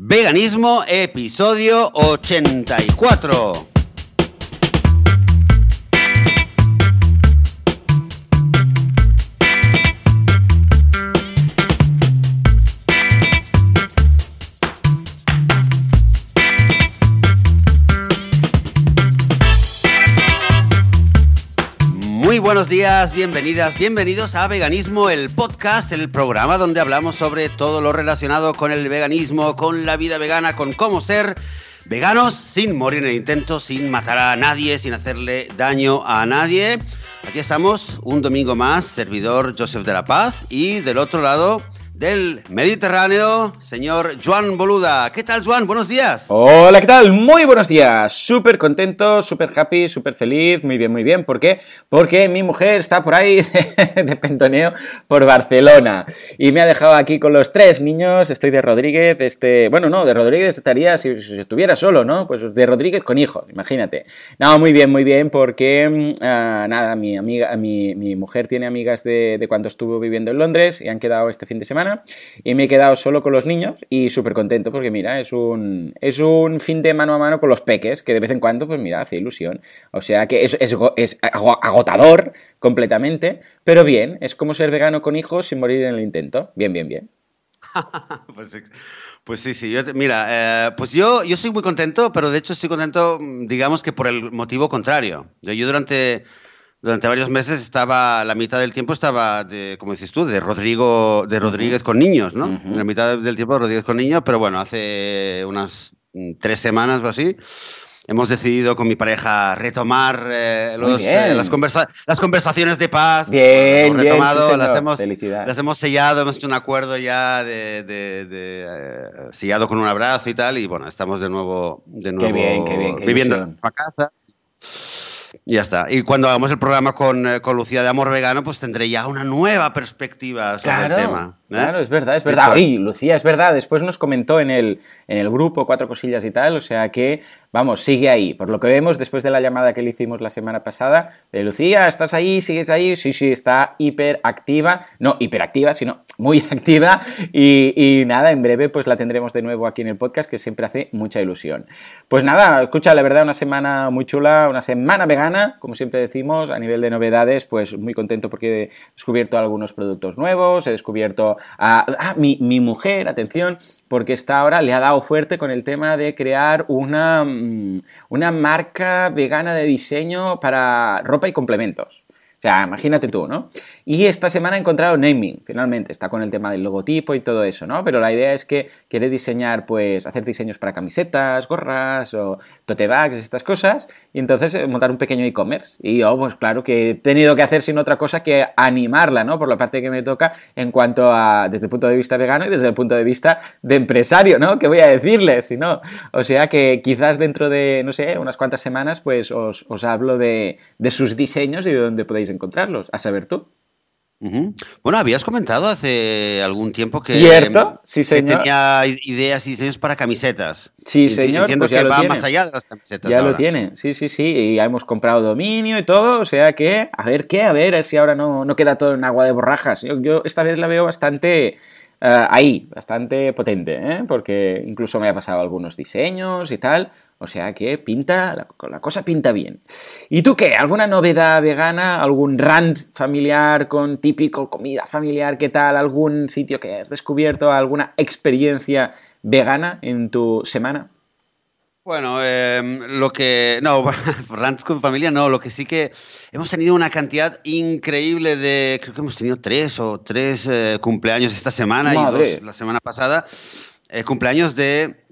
Veganismo, episodio 84. Buenos días, bienvenidas, bienvenidos a Veganismo, el podcast, el programa donde hablamos sobre todo lo relacionado con el veganismo, con la vida vegana, con cómo ser veganos sin morir en el intento, sin matar a nadie, sin hacerle daño a nadie. Aquí estamos, un domingo más, servidor Joseph de la Paz y del otro lado del Mediterráneo, señor Juan Boluda. ¿Qué tal, Juan? Buenos días. Hola, ¿qué tal? Muy buenos días. Súper contento, súper happy, súper feliz. Muy bien, muy bien. ¿Por qué? Porque mi mujer está por ahí de pentoneo por Barcelona y me ha dejado aquí con los tres niños. Estoy de Rodríguez, este... Bueno, no, de Rodríguez estaría si, estuviera solo, ¿no? Pues de Rodríguez con hijos, imagínate. No, muy bien, muy bien, porque uh, nada, mi amiga, mi, mi, mujer tiene amigas de, de cuando estuvo viviendo en Londres y han quedado este fin de semana y me he quedado solo con los niños y súper contento porque mira, es un, es un fin de mano a mano con los peques que de vez en cuando pues mira, hace ilusión. O sea que es, es, es agotador completamente, pero bien, es como ser vegano con hijos sin morir en el intento. Bien, bien, bien. pues, pues, sí, sí. Mira, eh, pues yo, yo soy muy contento, pero de hecho estoy contento, digamos que por el motivo contrario. Yo durante durante varios meses estaba, la mitad del tiempo estaba, de, como dices tú, de Rodrigo, de Rodríguez con niños, ¿no? La mitad del tiempo de Rodríguez con niños, pero bueno, hace unas mm, tres semanas o así, hemos decidido con mi pareja retomar eh, los, eh, las, conversa las, conversaciones de paz. Bien, hemos retomado, bien, las, hemos, las, hemos, sellado, hemos hecho un acuerdo ya de, de, de eh, sellado con un abrazo y tal, y bueno, estamos de nuevo, de nuevo qué bien, qué bien, qué viviendo en casa. Y ya está. Y cuando hagamos el programa con, eh, con, Lucía de Amor Vegano, pues tendré ya una nueva perspectiva sobre claro, el tema. ¿Eh? Claro, es verdad, es verdad. Y Lucía, es verdad. Después nos comentó en el, en el grupo cuatro cosillas y tal, o sea que, vamos, sigue ahí. Por lo que vemos, después de la llamada que le hicimos la semana pasada, de Lucía, ¿estás ahí? ¿Sigues ahí? Sí, sí, está hiperactiva. No hiperactiva, sino muy activa. Y, y nada, en breve pues la tendremos de nuevo aquí en el podcast, que siempre hace mucha ilusión. Pues nada, escucha, la verdad, una semana muy chula, una semana vegana, como siempre decimos, a nivel de novedades, pues muy contento porque he descubierto algunos productos nuevos, he descubierto mi, mi mujer, atención, porque está ahora le ha dado fuerte con el tema de crear una, una marca vegana de diseño para ropa y complementos. O sea, imagínate tú, ¿no? Y esta semana he encontrado naming, finalmente, está con el tema del logotipo y todo eso, ¿no? Pero la idea es que quiere diseñar, pues, hacer diseños para camisetas, gorras o tote bags, estas cosas, y entonces eh, montar un pequeño e-commerce. Y yo, pues claro que he tenido que hacer sin otra cosa que animarla, ¿no? Por la parte que me toca en cuanto a, desde el punto de vista vegano y desde el punto de vista de empresario, ¿no? ¿Qué voy a decirles? Si no. O sea que quizás dentro de, no sé, unas cuantas semanas, pues os, os hablo de, de sus diseños y de dónde podéis encontrarlos, a saber tú. Uh -huh. Bueno, habías comentado hace algún tiempo que, ¿Cierto? Sí, señor. que tenía ideas y diseños para camisetas. Sí, señor. Entiendo pues ya que lo va tiene. más allá de las camisetas. Ya ahora. lo tiene, sí, sí, sí. Y ya hemos comprado dominio y todo. O sea que, a ver qué, a ver si ahora no, no queda todo en agua de borrajas. Yo, yo esta vez la veo bastante. Uh, ahí, bastante potente, ¿eh? porque incluso me ha pasado algunos diseños y tal. O sea que pinta, la, la, cosa pinta bien. ¿Y tú qué? ¿Alguna novedad vegana? ¿Algún rant familiar con típico comida familiar? ¿Qué tal? ¿Algún sitio que has descubierto? ¿Alguna experiencia vegana en tu semana? Bueno, eh, lo que. No, rants con familia no. Lo que sí que hemos tenido una cantidad increíble de. Creo que hemos tenido tres o tres eh, cumpleaños esta semana Madre. y dos la semana pasada. Eh, cumpleaños de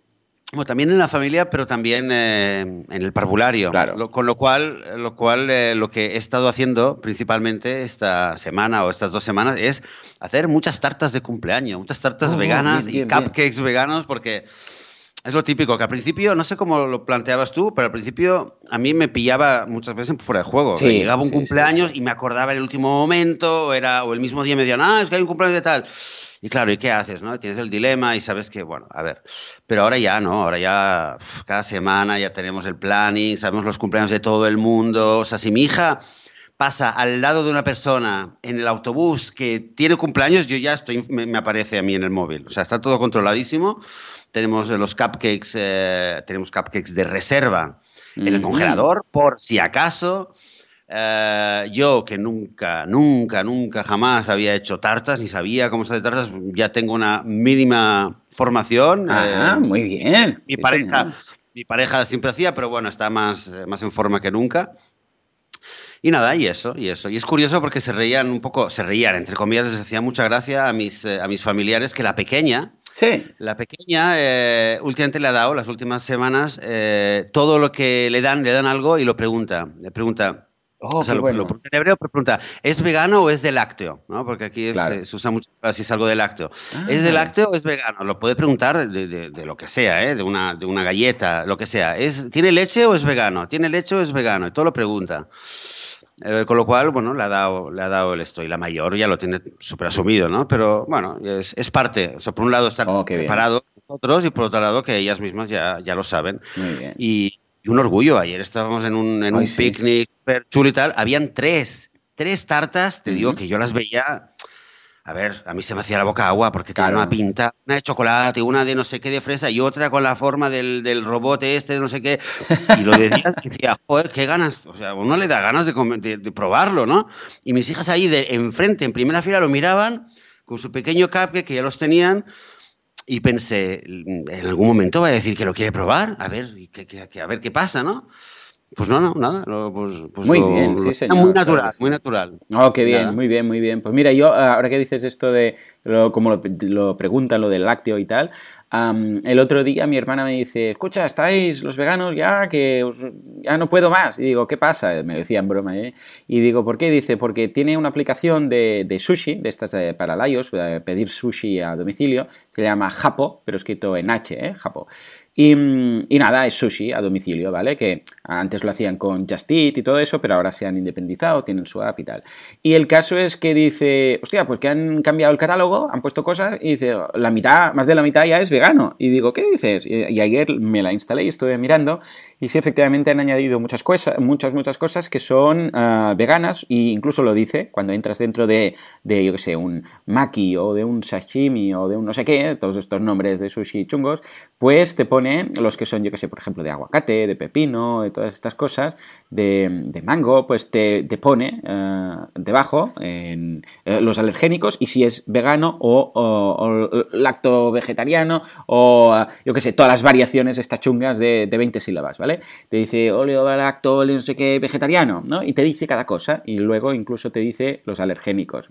bueno, también en la familia, pero también eh, en el parvulario. Claro. Lo, con lo cual, lo, cual eh, lo que he estado haciendo principalmente esta semana o estas dos semanas es hacer muchas tartas de cumpleaños, muchas tartas Oh, veganas bien, bien, y cupcakes veganos, porque es lo típico, que al principio, no sé cómo lo planteabas tú, pero al principio a mí me pillaba muchas veces fuera de juego. Sí, Llegaba un sí, cumpleaños y me acordaba en el último momento, o, era, o el mismo día me decían, ah, es que hay un cumpleaños de tal. Y claro, ¿y qué haces? ¿no? Tienes el dilema y sabes que, bueno, a ver. Pero ahora ya, ¿no? Ahora ya, cada semana ya tenemos el planning, sabemos los cumpleaños de todo el mundo. O sea, si mi hija pasa al lado de una persona en el autobús que tiene cumpleaños, yo ya estoy, me, aparece a mí en el móvil. O sea, está todo controladísimo. Tenemos los cupcakes, eh, tenemos cupcakes de reserva en el congelador, por si acaso. Eh, yo que nunca, nunca, nunca, jamás había hecho tartas, ni sabía cómo se hace tartas, ya tengo una mínima formación. Ah, muy bien. Mi pareja, mi pareja siempre hacía, pero bueno, está más, más en forma que nunca. Y nada, y eso, y eso. Y es curioso porque se reían un poco, se reían, entre comillas, les hacía mucha gracia a mis, eh, a mis familiares que la pequeña, Sí. La pequeña eh, últimamente le ha dado, las últimas semanas, eh, todo lo que le dan, le dan algo y lo pregunta. Le pregunta. Oh, o sea, lo, pregunta en hebreo, pero pregunta, ¿es vegano o es de lácteo? ¿no? Porque aquí se, usa mucho si es algo de lácteo. ¿Es de ah. lácteo o es vegano? Lo puede preguntar de, de, lo que sea, ¿eh? de, una, de una galleta, lo que sea. ¿Es, ¿Tiene leche o es vegano? ¿Tiene leche o es vegano? Y todo lo pregunta. Eh, con lo cual, bueno, le ha dado, le ha dado el esto. Y la mayor ya lo tiene súper asumido, ¿no? Pero bueno, es, es, parte. O sea, por un lado estar oh, preparado nosotros y por otro lado que ellas mismas ya, ya lo saben. Y, y, un orgullo. Ayer estábamos en un, en un picnic chulo y tal. Habían tres, tres tartas, te digo que yo las veía a ver, a mí se me hacía la boca agua porque tenía una pinta, una de chocolate, una de no sé qué de fresa y otra con la forma del, del robot este, no sé qué. Y lo decía, decía, joder, qué ganas. O sea, uno le da ganas de, de, probarlo, ¿no? Y mis hijas ahí de enfrente, en primera fila, lo miraban con su pequeño cupcake que ya los tenían. Y pensé, en algún momento va a decir que lo quiere probar, a ver, que, a ver qué pasa, ¿no? Pues no, no, nada. Pues, pues muy bien, sí, señor. Muy natural, muy natural. Oh, qué bien, muy bien, muy bien. Pues mira, yo, ahora que dices esto de, como lo, lo preguntan, lo del lácteo y tal, el otro día mi hermana me dice, escucha, ¿estáis los veganos ya? Que ya no puedo más. Y digo, ¿qué pasa? Me decía en broma, ¿eh? Y digo, ¿por qué? Dice, porque tiene una aplicación de, de sushi, de estas de, para iOS, pedir sushi a domicilio, que se llama Japo, pero escrito en H, ¿eh? Japo. Y, nada, es sushi a domicilio, ¿vale? Que antes lo hacían con Just Eat y todo eso, pero ahora se han independizado, tienen su app y tal. Y el caso es que dice, hostia, pues que han cambiado el catálogo, han puesto cosas y dice, la mitad, más de la mitad ya es vegano. Y digo, ¿qué dices? Y, ayer me la instalé y estuve mirando y sí, efectivamente han añadido muchas cosas, muchas, muchas cosas que son ah, veganas e incluso lo dice cuando entras dentro de, de, yo qué sé, un maki o de un sashimi o de un no sé qué, todos estos nombres de sushi chungos, pues te pone los que son, yo que sé, por ejemplo, de aguacate, de pepino, de todas estas cosas, de, mango, pues te, pone eh, debajo en, eh, los alergénicos y si es vegano o, lacto vegetariano o, yo que sé, todas las variaciones estas chungas de, 20 sílabas, ¿vale? Te dice oleo, lacto, no sé qué, vegetariano, ¿no? Y te dice cada cosa y luego incluso te dice los alergénicos.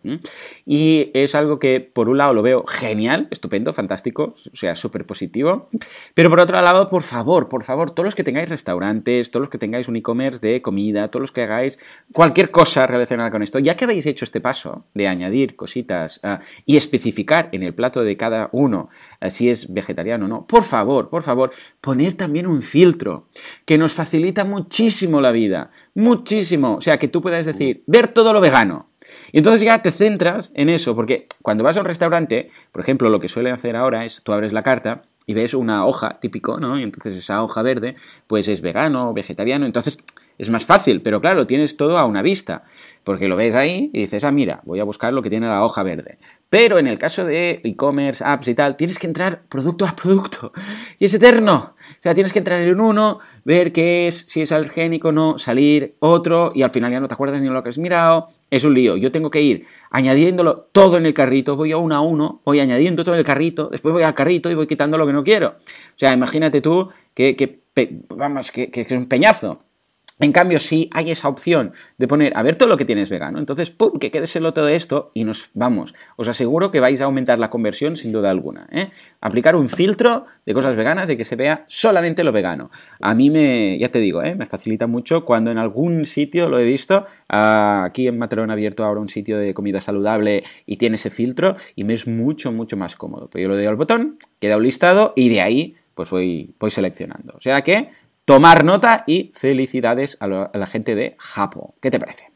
Y es algo que, por un lado, lo veo genial, estupendo, fantástico, o sea, súper positivo, pero por otro lado, por favor, por favor, todos los que tengáis restaurantes, todos los que tengáis un e-commerce de comida, todos los que hagáis cualquier cosa relacionada con esto, ya que habéis hecho este paso de añadir cositas ah, y especificar en el plato de cada uno ah, si es vegetariano o no, por favor, por favor, poner también un filtro que nos facilita muchísimo la vida, muchísimo. O sea, que tú puedas decir, ver todo lo vegano. Y entonces ya te centras en eso, porque cuando vas a un restaurante, por ejemplo, lo que suelen hacer ahora es, tú abres la carta y ves una hoja típico, ¿no? Y entonces esa hoja verde, pues es vegano o vegetariano, entonces es más fácil, pero claro, tienes todo a una vista, porque lo ves ahí y dices, ah, mira, voy a buscar lo que tiene la hoja verde. Pero en el caso de e-commerce, apps y tal, tienes que entrar producto a producto. Y es eterno. Sea, tienes que entrar en uno, ver qué es, si es alergénico o no, salir otro, y al final ya no te acuerdas ni lo que has mirado. Es un lío. Yo tengo que ir añadiéndolo todo en el carrito, voy a uno a uno, voy añadiendo todo en el carrito, después voy al carrito y voy quitando lo que no quiero. O sea, imagínate tú que, que vamos, que, que es un peñazo. En cambio, si hay esa opción de poner a ver todo lo que tienes vegano, entonces ¡pum! que quédeselo todo esto y nos vamos. Os aseguro que vais a aumentar la conversión sin duda alguna. ¿eh? Aplicar un filtro de cosas veganas y que se vea solamente lo vegano. A mí me, ya te digo, ¿eh? me facilita mucho cuando en algún sitio lo he visto. Aquí en Matrón abierto ahora un sitio de comida saludable y tiene ese filtro y me es mucho, mucho más cómodo. Pues yo lo doy al botón, queda un listado y de ahí pues voy, voy seleccionando. O sea que tomar nota y felicidades a, la gente de Japo. ¿Qué te parece?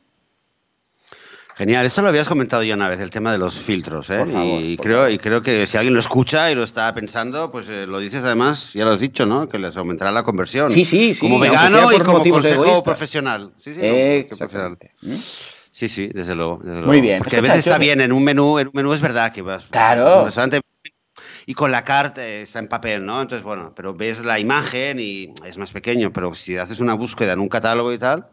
Genial, esto lo habías comentado ya una vez, el tema de los filtros, ¿eh? y, creo, y creo que si alguien lo escucha y lo está pensando, pues eh, lo dices además, ya lo has dicho, ¿no? Que les aumentará la conversión. Sí, sí, sí. Como vegano y como consejo profesional. Sí, sí, Exactamente. ¿Mm? Sí, sí, desde luego, Muy bien. Porque a veces está bien, en un menú, en un menú es verdad que vas. Claro. Y con la carta está en papel, ¿no? Entonces, bueno, pero ves la imagen y es más pequeño, pero si haces una búsqueda en un catálogo y tal,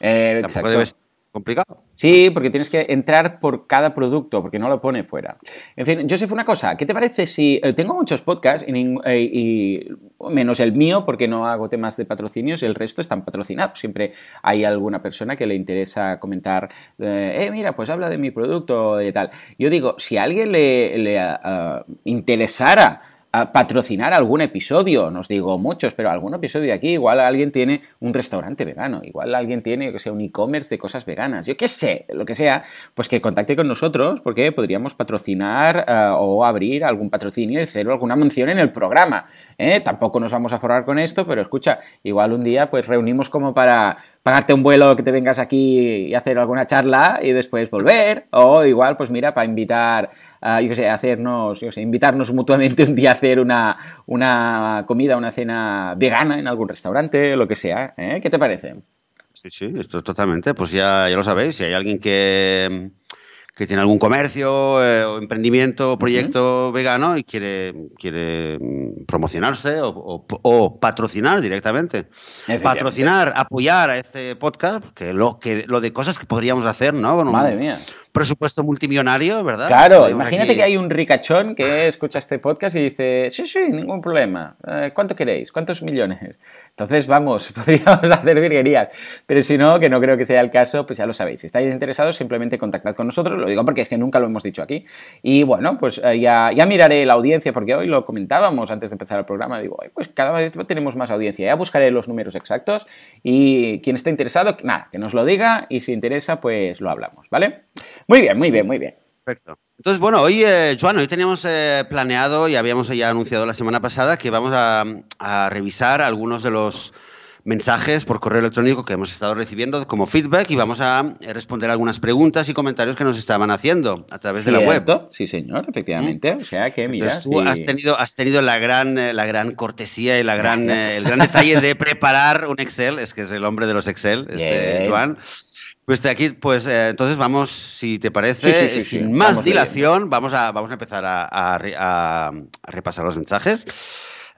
eh, tampoco debes complicado. Sí, porque tienes que entrar por cada producto, porque no lo pone fuera. En fin, Joseph, una cosa, ¿qué te parece si eh, tengo muchos podcasts eh, y, menos el mío, porque no hago temas de patrocinios, el resto están patrocinados. Siempre hay alguna persona que le interesa comentar, eh, mira, pues habla de mi producto y tal. Yo digo, si a alguien le, interesara patrocinar algún episodio, nos digo muchos, pero algún episodio de aquí, igual alguien tiene un restaurante vegano, igual alguien tiene, que sea, un e-commerce de cosas veganas, yo qué sé, lo que sea, pues que contacte con nosotros porque podríamos patrocinar eh, o abrir algún patrocinio y hacer alguna mención en el programa. ¿eh? Tampoco nos vamos a forrar con esto, pero escucha, igual un día pues reunimos como para pagarte un vuelo que te vengas aquí y hacer alguna charla y después volver. O igual, pues mira, para invitar, yo qué sé, hacernos, yo sé, invitarnos mutuamente un día a hacer una, una comida, una cena vegana en algún restaurante, lo que sea. ¿eh? ¿Qué te parece? Sí, sí, esto totalmente. Pues ya, ya lo sabéis, si hay alguien que que tiene algún comercio eh, o emprendimiento o proyecto vegano y quiere, quiere mm, promocionarse o, patrocinar directamente. Patrocinar, apoyar a este podcast, que lo, que lo de cosas que podríamos hacer, ¿no? Madre mía presupuesto multimillonario, ¿verdad? Claro, imagínate que hay un ricachón que escucha este podcast y dice, sí, sí, ningún problema. Eh, ¿Cuánto queréis? ¿Cuántos millones? Entonces, vamos, podríamos hacer virguerías. Pero si no, que no creo que sea el caso, pues ya lo sabéis. Si estáis interesados, simplemente contactad con nosotros. Lo digo porque es que nunca lo hemos dicho aquí. Y bueno, pues eh, ya, ya miraré la audiencia, porque hoy lo comentábamos antes de empezar el programa. Digo, pues cada vez tenemos más audiencia. Ya buscaré los números exactos y quien esté interesado, nada, que nos lo diga y si interesa, pues lo hablamos, ¿vale? Muy bien, muy bien, muy bien. Perfecto. Entonces, bueno, hoy, eh, Joan, hoy teníamos eh, planeado y habíamos ya anunciado la semana pasada que vamos a, revisar algunos de los mensajes por correo electrónico que hemos estado recibiendo como feedback y vamos a eh, responder algunas preguntas y comentarios que nos estaban haciendo a través de la web. Sí, señor, efectivamente. O sea que, mira. tú has, tenido, has tenido la gran, la gran cortesía y la gran, el gran detalle de preparar un Excel, es que es el hombre de los Excel, este, Joan. Pues de aquí, pues eh, entonces vamos, si te parece, sin más dilación, vamos a, vamos a empezar a, repasar los mensajes.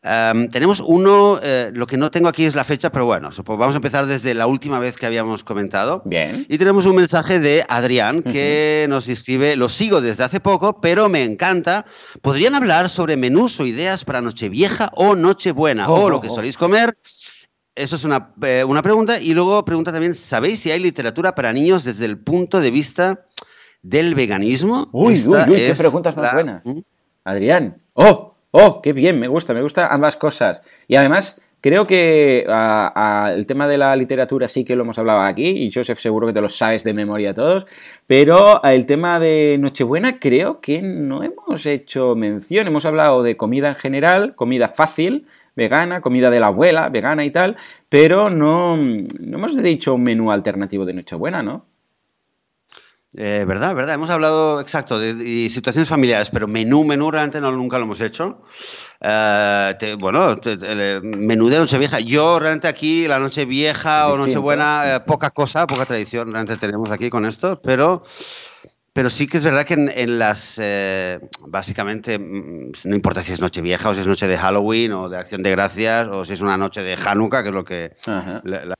Em, tenemos uno, eh, lo que no tengo aquí es la fecha, pero bueno, vamos a empezar desde la última vez que habíamos comentado. Bien. Y tenemos un mensaje de Adrián que nos escribe, lo sigo desde hace poco, pero me encanta. ¿Podrían hablar sobre menús o ideas para Nochevieja o Nochebuena? o lo que soléis comer eso es eh, una, pregunta. Y luego pregunta también, ¿sabéis si hay literatura para niños desde el punto de vista del veganismo? Uy, uy, uy, qué preguntas más buenas. ¿Mm? Adrián, oh, oh, qué bien, me gusta, me gusta ambas cosas. Y además, creo que el tema de la literatura sí que lo hemos hablado aquí, y Joseph seguro que te lo sabes de memoria todos, pero el tema de Nochebuena creo que no hemos hecho mención, hemos hablado de comida en general, comida fácil, vegana, comida de la abuela, vegana y tal, pero no, no hemos dicho un menú alternativo de Nochebuena, ¿no? Eh, verdad, verdad. Hemos hablado, exacto, de, situaciones familiares, pero menú, menú realmente no, nunca lo hemos hecho. Eh, bueno, menú de Nochevieja. Yo realmente aquí, la Nochevieja o Nochebuena, eh, poca cosa, poca tradición realmente tenemos aquí con esto, pero pero sí que es verdad que en, las. Eh, básicamente, mm, no importa si es noche vieja o si es noche de Halloween o de Acción de Gracias o si es una noche de Hanukkah, que es lo que. La,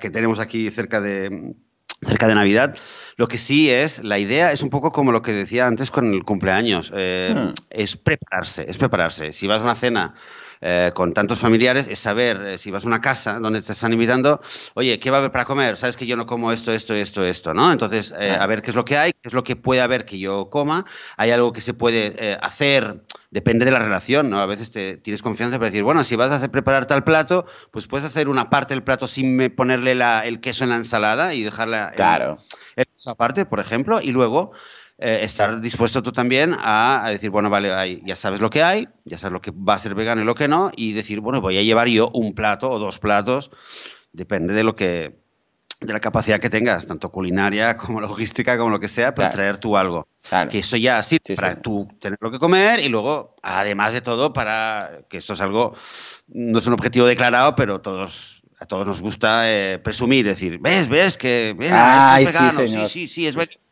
que tenemos aquí cerca de cerca de Navidad. Lo que sí es, la idea es un poco como lo que decía antes con el cumpleaños, eh, hmm. es prepararse, es prepararse. Si vas a una cena eh, con tantos familiares es saber eh, si vas a una casa donde te están invitando, oye, ¿qué va a haber para comer? Sabes que yo no como esto, esto, esto, esto, ¿no? Entonces, eh, a ver qué es lo que hay, qué es lo que puede haber que yo coma. Hay algo que se puede hacer, depende de la relación, ¿no? A veces te, tienes confianza para decir, bueno, si vas a hacer, preparar tal plato, pues puedes hacer una parte del plato sin ponerle el queso en la ensalada y dejarla claro. en esa parte, por ejemplo, y luego eh, estar dispuesto tú también a, decir, bueno, vale, ya sabes lo que hay, ya sabes lo que va a ser vegano y lo que no, y decir, bueno, voy a llevar yo un plato o dos platos, depende de lo que de la capacidad que tengas, tanto culinaria como logística, como lo que sea, pero traer tú algo. Que eso ya sí, para tú tener lo que comer y luego, además de todo, para que eso es algo, no es un objetivo declarado, pero todos a todos nos gusta eh, presumir, decir, ves, ves que mira, es vegano, sí, sí, sí, es vegano.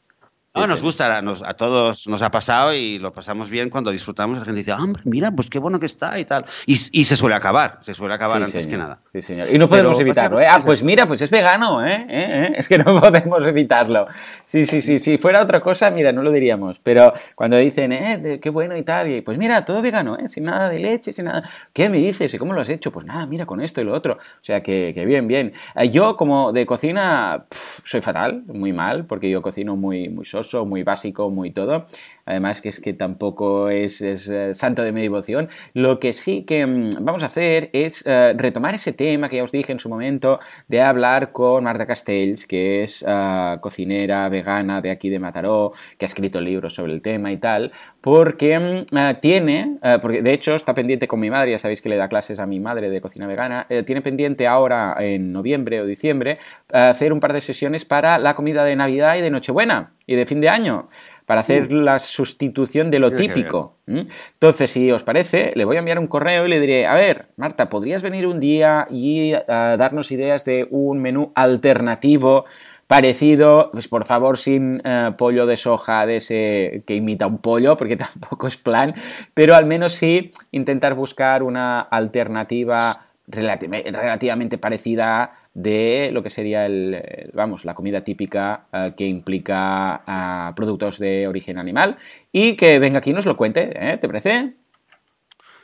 No, nos gusta, a todos nos ha pasado y lo pasamos bien cuando disfrutamos. La gente dice, hombre, mira, pues qué bueno que está y tal. Y, se suele acabar, se suele acabar antes que nada. Sí, señor. Y no podemos evitarlo, ¿eh? Ah, pues mira, pues es vegano, ¿eh? ¿Eh? ¿Eh? Es que no podemos evitarlo. Sí, sí, sí. Si fuera otra cosa, mira, no lo diríamos. Pero cuando dicen, eh, qué bueno y tal, y pues mira, todo vegano, ¿eh? Sin nada de leche, sin nada. ¿Qué me dices? ¿Y cómo lo has hecho? Pues nada, mira, con esto y lo otro. O sea, que, bien, bien. Yo, como de cocina, soy fatal, muy mal, porque yo cocino muy, muy soso, muy básico muy todo. Además que es que tampoco es, eh, santo de mi devoción. Lo que sí que mm, vamos a hacer es eh, retomar ese tema que ya os dije en su momento de hablar con Marta Castells, que es eh, cocinera vegana de aquí de Mataró, que ha escrito libros sobre el tema y tal, porque mm, tiene, porque de hecho está pendiente con mi madre, ya sabéis que le da clases a mi madre de cocina vegana, tiene pendiente ahora en noviembre o diciembre hacer un par de sesiones para la comida de Navidad y de Nochebuena y de fin de año para hacer la sustitución de lo típico. Entonces, si os parece, le voy a enviar un correo y le diré, a ver, Marta, ¿podrías venir un día y uh, darnos ideas de un menú alternativo? parecido, pues por favor sin uh, pollo de soja de ese que imita un pollo, porque tampoco es plan, pero al menos sí intentar buscar una alternativa relativamente parecida de lo que sería el, vamos, la comida típica eh, que implica eh, productos de origen animal y que venga aquí y nos lo cuente, ¿eh? ¿te parece?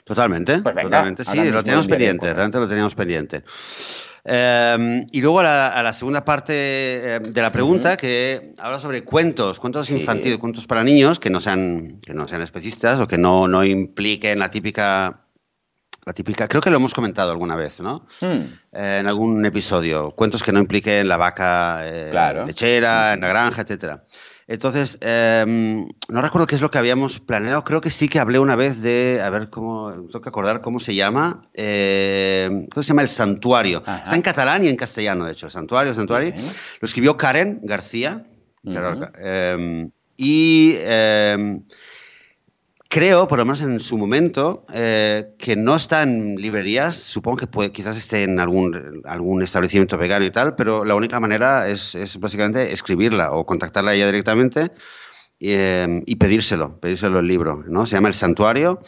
Totalmente, pues totalmente, sí, lo teníamos pendiente, realmente lo teníamos pendiente. Em, y luego a la, segunda parte em, de la pregunta, que habla sobre cuentos, cuentos infantiles, cuentos para niños que no sean, que no sean especistas o que no, no impliquen la típica la típica, creo que lo hemos comentado alguna vez, ¿no? Hmm. Eh, en algún episodio. Cuentos que no impliquen la vaca eh, lechera, en la granja, etcétera. Entonces, em, no recuerdo qué es lo que habíamos planeado. Creo que sí que hablé una vez de, a ver cómo, tengo que acordar cómo se llama. Eh, ¿Cómo se llama? El Santuario. Está en catalán y en castellano, de hecho. Santuario, Santuario. Lo escribió Karen García. Em, y creo, por lo menos en su momento, eh, que no está en librerías. Supongo que puede, quizás esté en algún, algún establecimiento vegano y tal, pero la única manera es, básicamente escribirla o contactarla a ella directamente eh, y pedírselo, pedírselo el libro. ¿no? Se llama El Santuario.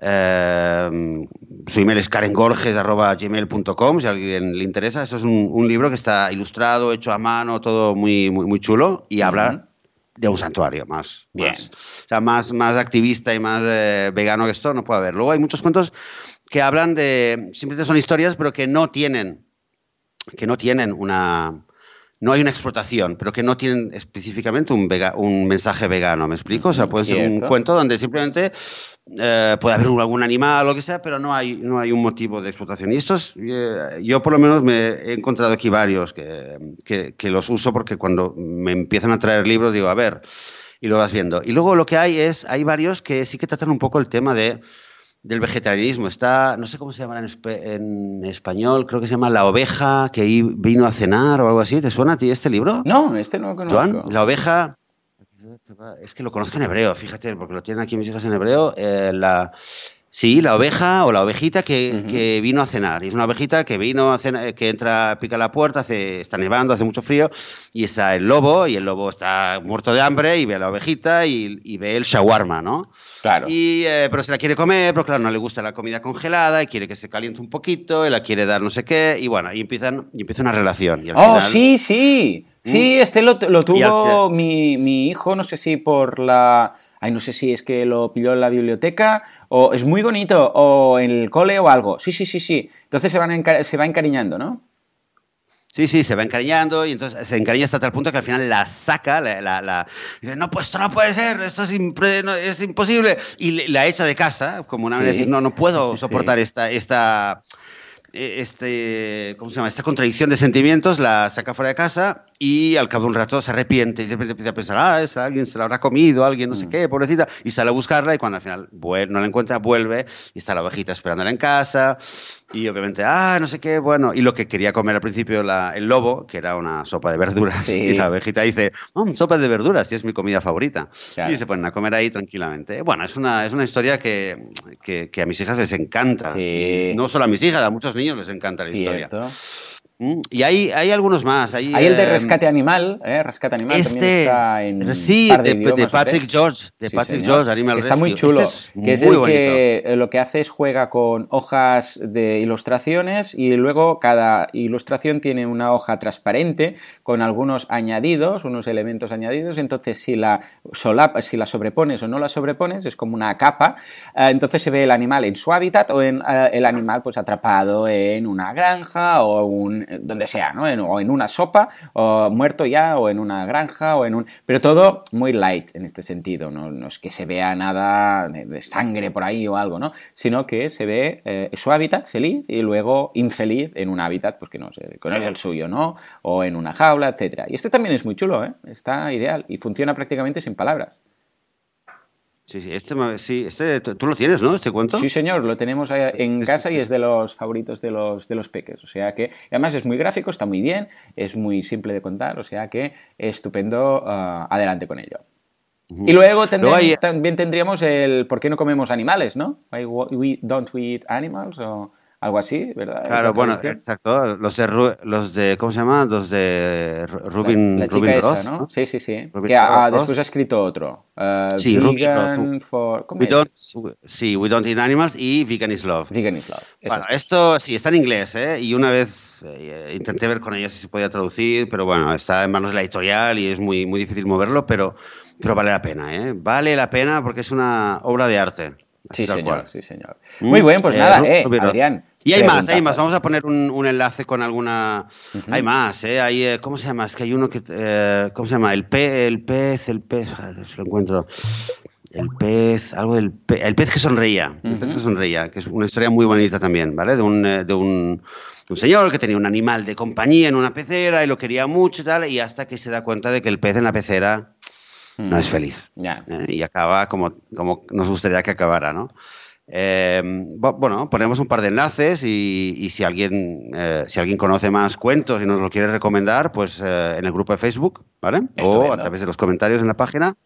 Eh, su email es karengorges.gmail.com si a alguien le interesa. Eso es un, libro que está ilustrado, hecho a mano, todo muy, muy, muy chulo y habla de un santuario más, Bien. más, o sea, más, más activista y más eh, vegano que esto no puede haber. Luego hay muchos cuentos que hablan de, simplemente son historias, pero que no tienen, que no tienen una, no hay una explotación, pero que no tienen específicamente un, un mensaje vegano, ¿me explico? O sea, puede ser un cuento donde simplemente eh, puede haber algún animal o lo que sea, pero no hay, no hay un motivo de explotación. Y estos, eh, yo por lo menos me he encontrado aquí varios que, que, los uso porque cuando me empiezan a traer libros digo, a ver, y lo vas viendo. Y luego lo que hay es, hay varios que sí que tratan un poco el tema de del vegetarianismo. Está, no sé cómo se llama en, español, creo que se llama La oveja que vino a cenar o algo así. ¿Te suena a ti este libro? No, este no lo conozco. la oveja. Es que lo conozco en hebreo, fíjate, porque lo tienen aquí mis hijas en hebreo. Eh, la, Sí, la oveja o la ovejita que, vino a cenar. Y es una ovejita que vino a cenar, que entra, pica la puerta, hace, está nevando, hace mucho frío, y está el lobo, y el lobo está muerto de hambre, y ve a la ovejita y, ve el shawarma, ¿no? Claro. Y, eh, pero se la quiere comer, pero claro, no le gusta la comida congelada, y quiere que se caliente un poquito, y la quiere dar no sé qué, y bueno, y empiezan, y empieza una relación. oh, sí, sí. Sí, mm. este lo, tuvo mi, mi hijo, no sé si por la ay, no sé si es que lo pilló en la biblioteca, o es muy bonito, o en el cole o algo. Sí, sí, sí, sí. Entonces se, van se va encariñando, ¿no? Sí, sí, se va encariñando y entonces se encariña hasta tal punto que al final la saca, la, dice, no, pues esto no puede ser, esto es, es imposible. Y la echa de casa, como una decir, no, no puedo soportar esta, esta, e, este, ¿cómo se llama? esta contradicción de sentimientos, la saca fuera de casa y al cabo de un rato se arrepiente y empieza a pensar, ah, es alguien se la habrá comido, alguien no sé mm. qué, pobrecita, y sale a buscarla y cuando al final no la encuentra, vuelve y está la ovejita esperándola en casa y obviamente, ah, no sé qué, bueno, y lo que quería comer al principio el lobo, que era una sopa de verduras, y la ovejita dice, oh, sopa de verduras, y es mi comida favorita. Y se ponen a comer ahí tranquilamente. Bueno, es una, es una historia que, que, a mis hijas les encanta. no solo a mis hijas, a muchos niños les encanta la historia. Mm, y hay, hay algunos más. Hay, el de em, Rescate Animal, ¿eh? Rescate Animal también este, está en. Sí, de, Patrick George. De Patrick George, Animal Está muy chulo. Este que es el que eh, lo que hace es juega con hojas de ilustraciones y luego cada ilustración tiene una hoja transparente con algunos añadidos, unos elementos añadidos. Entonces, si la, solapa, si la sobrepones o no la sobrepones, es como una capa. Eh, entonces se ve el animal en su hábitat o en el animal pues atrapado en una granja o un donde sea, ¿no? o en una sopa, o muerto ya, o en una granja, o en un... Pero todo muy light en este sentido, no, es que se vea nada de, sangre por ahí o algo, ¿no? Sino que se ve eh, su hábitat feliz y luego infeliz en un hábitat, pues que no sé, con el suyo, ¿no? O en una jaula, etcétera. Y este también es muy chulo, ¿eh? Está ideal y funciona prácticamente sin palabras. Sí, sí, este, sí, este tú lo tienes, ¿no? Este cuento. Sí, señor, lo tenemos en casa y es de los favoritos de los, de los peques. O sea que, además es muy gráfico, está muy bien, es muy simple de contar, o sea que estupendo, uh, adelante con ello. Y luego, también tendríamos el ¿por qué no comemos animales, no? Why we don't we eat animals? O algo así, ¿verdad? Claro, bueno, exacto. Los de, los de, ¿cómo se llama? Los de Rubin, la, chica esa, ¿no? Sí, sí, sí. que después ha escrito otro. Uh, sí, Rubin for... we don't, sí, We Don't Eat Animals y Vegan is Love. Vegan is Love. bueno, esto sí, está en inglés, ¿eh? Y una vez eh, intenté ver con ella si se podía traducir, pero bueno, está en manos de la editorial y es muy, muy difícil moverlo, pero, pero vale la pena, ¿eh? Vale la pena porque es una obra de arte. Sí, señor, sí, señor. Mm, Muy bien, pues eh, nada, eh, Adrián. Y hay más, hay más. Vamos a poner un, enlace con alguna. Hay más, ¿eh? Hay, eh, ¿Cómo se llama? Es que hay uno que. Eh, ¿Cómo se llama? El, pe, el pez, el pez. lo encuentro. El pez, algo del pez. El pez que sonreía. El pez que sonreía, que es una historia muy bonita también, ¿vale? De un, de un, un señor que tenía un animal de compañía en una pecera y lo quería mucho y tal, y hasta que se da cuenta de que el pez en la pecera no es feliz. Eh, y acaba como, como nos gustaría que acabara, ¿no? Eh, bueno, ponemos un par de enlaces y, si, alguien, eh, si alguien conoce más cuentos y nos lo quiere recomendar, pues en el grupo de Facebook, ¿vale? O a través de los comentarios en la página.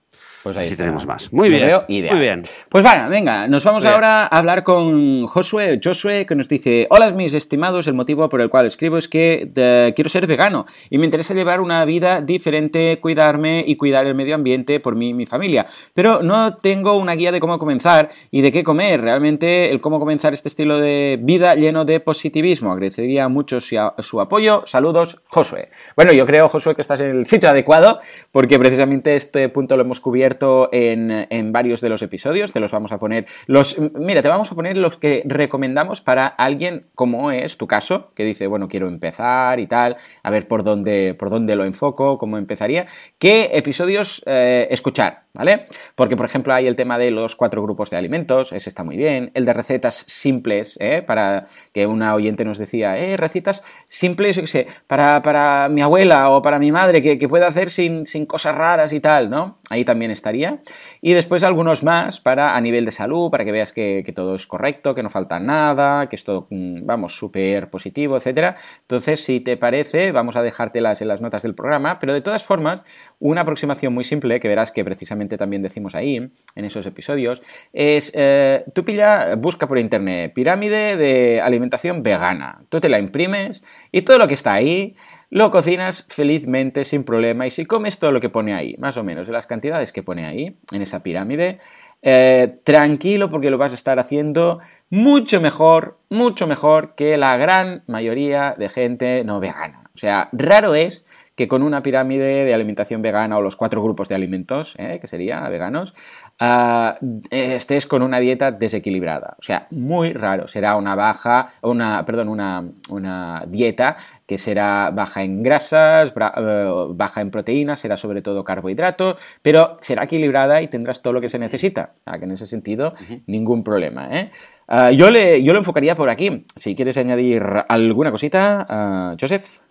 Pues ahí tenemos más. Muy bien. Muy bien. Pues vaya, venga, nos vamos ahora a hablar con Josué, Josué, que nos dice: Hola, mis estimados, el motivo por el cual escribo es que quiero ser vegano y me interesa llevar una vida diferente, cuidarme y cuidar el medio ambiente por mí y mi familia. Pero no tengo una guía de cómo comenzar y de qué comer. Realmente, el cómo comenzar este estilo de vida lleno de positivismo. Agradecería mucho su apoyo. Saludos, Josué. Bueno, yo creo, Josué, que estás en el sitio adecuado porque precisamente este punto lo hemos cubierto en, varios de los episodios, te los vamos a poner. Los, mira, te vamos a poner los que recomendamos para alguien como es tu caso, que dice, bueno, quiero empezar y tal, a ver por dónde, por dónde lo enfoco, cómo empezaría, qué episodios eh, escuchar. ¿Vale? Porque, por ejemplo, hay el tema de los cuatro grupos de alimentos, ese está muy bien, el de recetas simples, ¿eh? para que una oyente nos decía, eh, recetas simples, yo qué sé, para, para, mi abuela o para mi madre, que, que pueda hacer sin, sin, cosas raras y tal, ¿no? Ahí también estaría. Y después algunos más para a nivel de salud, para que veas que, que todo es correcto, que no falta nada, que es todo, mm, vamos, súper positivo, etcétera. Entonces, si te parece, vamos a dejártelas en las notas del programa, pero de todas formas, una aproximación muy simple, que verás que precisamente también decimos ahí, en esos episodios, es, eh, tú pilla, busca por internet, pirámide de alimentación vegana, tú te la imprimes y todo lo que está ahí lo cocinas felizmente, sin problema, y si comes todo lo que pone ahí, más o menos, de las cantidades que pone ahí, en esa pirámide, eh, tranquilo porque lo vas a estar haciendo mucho mejor, mucho mejor que la gran mayoría de gente no vegana. O sea, raro es que con una pirámide de alimentación vegana o los cuatro grupos de alimentos, ¿eh? que sería veganos, ah, estés con una dieta desequilibrada. O sea, muy raro. Será una baja, una, perdón, una, una dieta que será baja en grasas, eh, baja en proteínas, será sobre todo carbohidratos, pero será equilibrada y tendrás todo lo que se necesita. Ah, que en ese sentido, ningún problema. ¿eh? Ah, yo, le, yo lo enfocaría por aquí. Si quieres añadir alguna cosita, Joseph.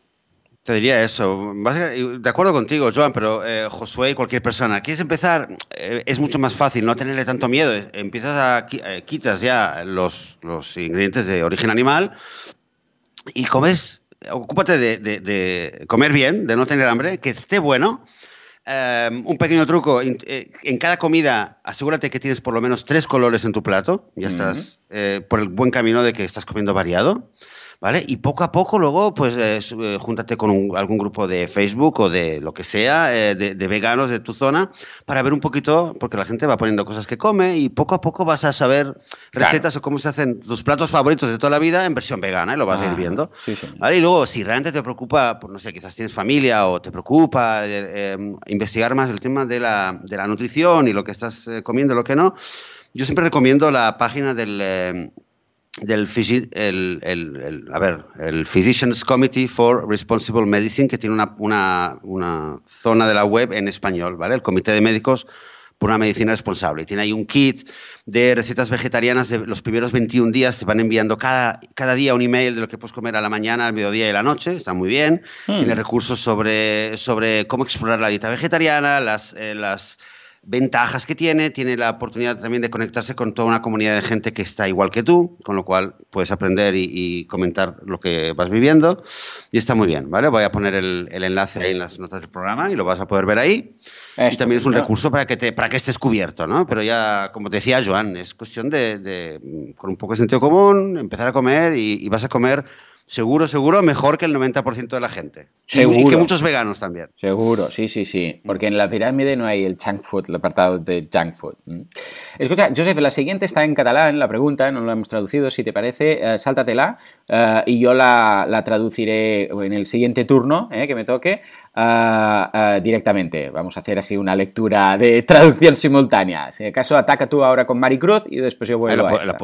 Te diría eso. De acuerdo contigo, Joan, pero eh, Josué y cualquier persona, ¿quieres empezar? Eh, es mucho más fácil no tenerle tanto miedo. Empiezas a eh, quitas ya los, los, ingredientes de origen animal y comes. Ocúpate de, de, comer bien, de no tener hambre, que esté bueno. un pequeño truco: en cada comida, asegúrate que tienes por lo menos tres colores en tu plato. Ya estás por el buen camino de que estás comiendo variado. ¿Vale? Y poco a poco luego, pues, eh, eh, júntate con algún grupo de Facebook o de lo que sea, eh, de, veganos de tu zona, para ver un poquito, porque la gente va poniendo cosas que come y poco a poco vas a saber recetas o cómo se hacen tus platos favoritos de toda la vida en versión vegana, y lo vas a ir viendo. ¿vale? Y luego, si realmente te preocupa, pues no sé, quizás tienes familia o te preocupa investigar más el tema de la, de la nutrición y lo que estás comiendo y lo que no, yo siempre recomiendo la página del del el, el, a ver, el Physicians Committee for Responsible Medicine, que tiene una, una, una, zona de la web en español, ¿vale? El Comité de Médicos por una Medicina Responsable. Tiene ahí un kit de recetas vegetarianas de los primeros 21 días. Te van enviando cada, cada día un email de lo que puedes comer a la mañana, al mediodía y a la noche. Está muy bien. Hmm. Tiene recursos sobre, sobre cómo explorar la dieta vegetariana, las... Eh, las ventajas que tiene, tiene la oportunidad también de conectarse con toda una comunidad de gente que está igual que tú, con lo cual puedes aprender y, comentar lo que vas viviendo y está muy bien, ¿vale? Voy a poner el, enlace ahí en las notas del programa y lo vas a poder ver ahí. y también es un recurso para que, te, para que estés cubierto, ¿no? Pero ya, como te decía Joan, es cuestión de, con un poco de sentido común, empezar a comer y vas a comer Seguro, seguro, mejor que el 90% de la gente. Seguro. Y que muchos veganos también. Seguro, sí, sí, sí. Porque en la pirámide no hay el junk food, el apartado de junk food. Escucha, Joseph, la siguiente está en catalán, la pregunta, no la hemos traducido, si te parece, eh, sáltatela eh, y yo la, traduciré en el siguiente turno eh, que me toque directamente. Vamos a hacer así una lectura de traducción simultánea. Si acaso, ataca tú ahora con Maricruz y después yo vuelvo a esta.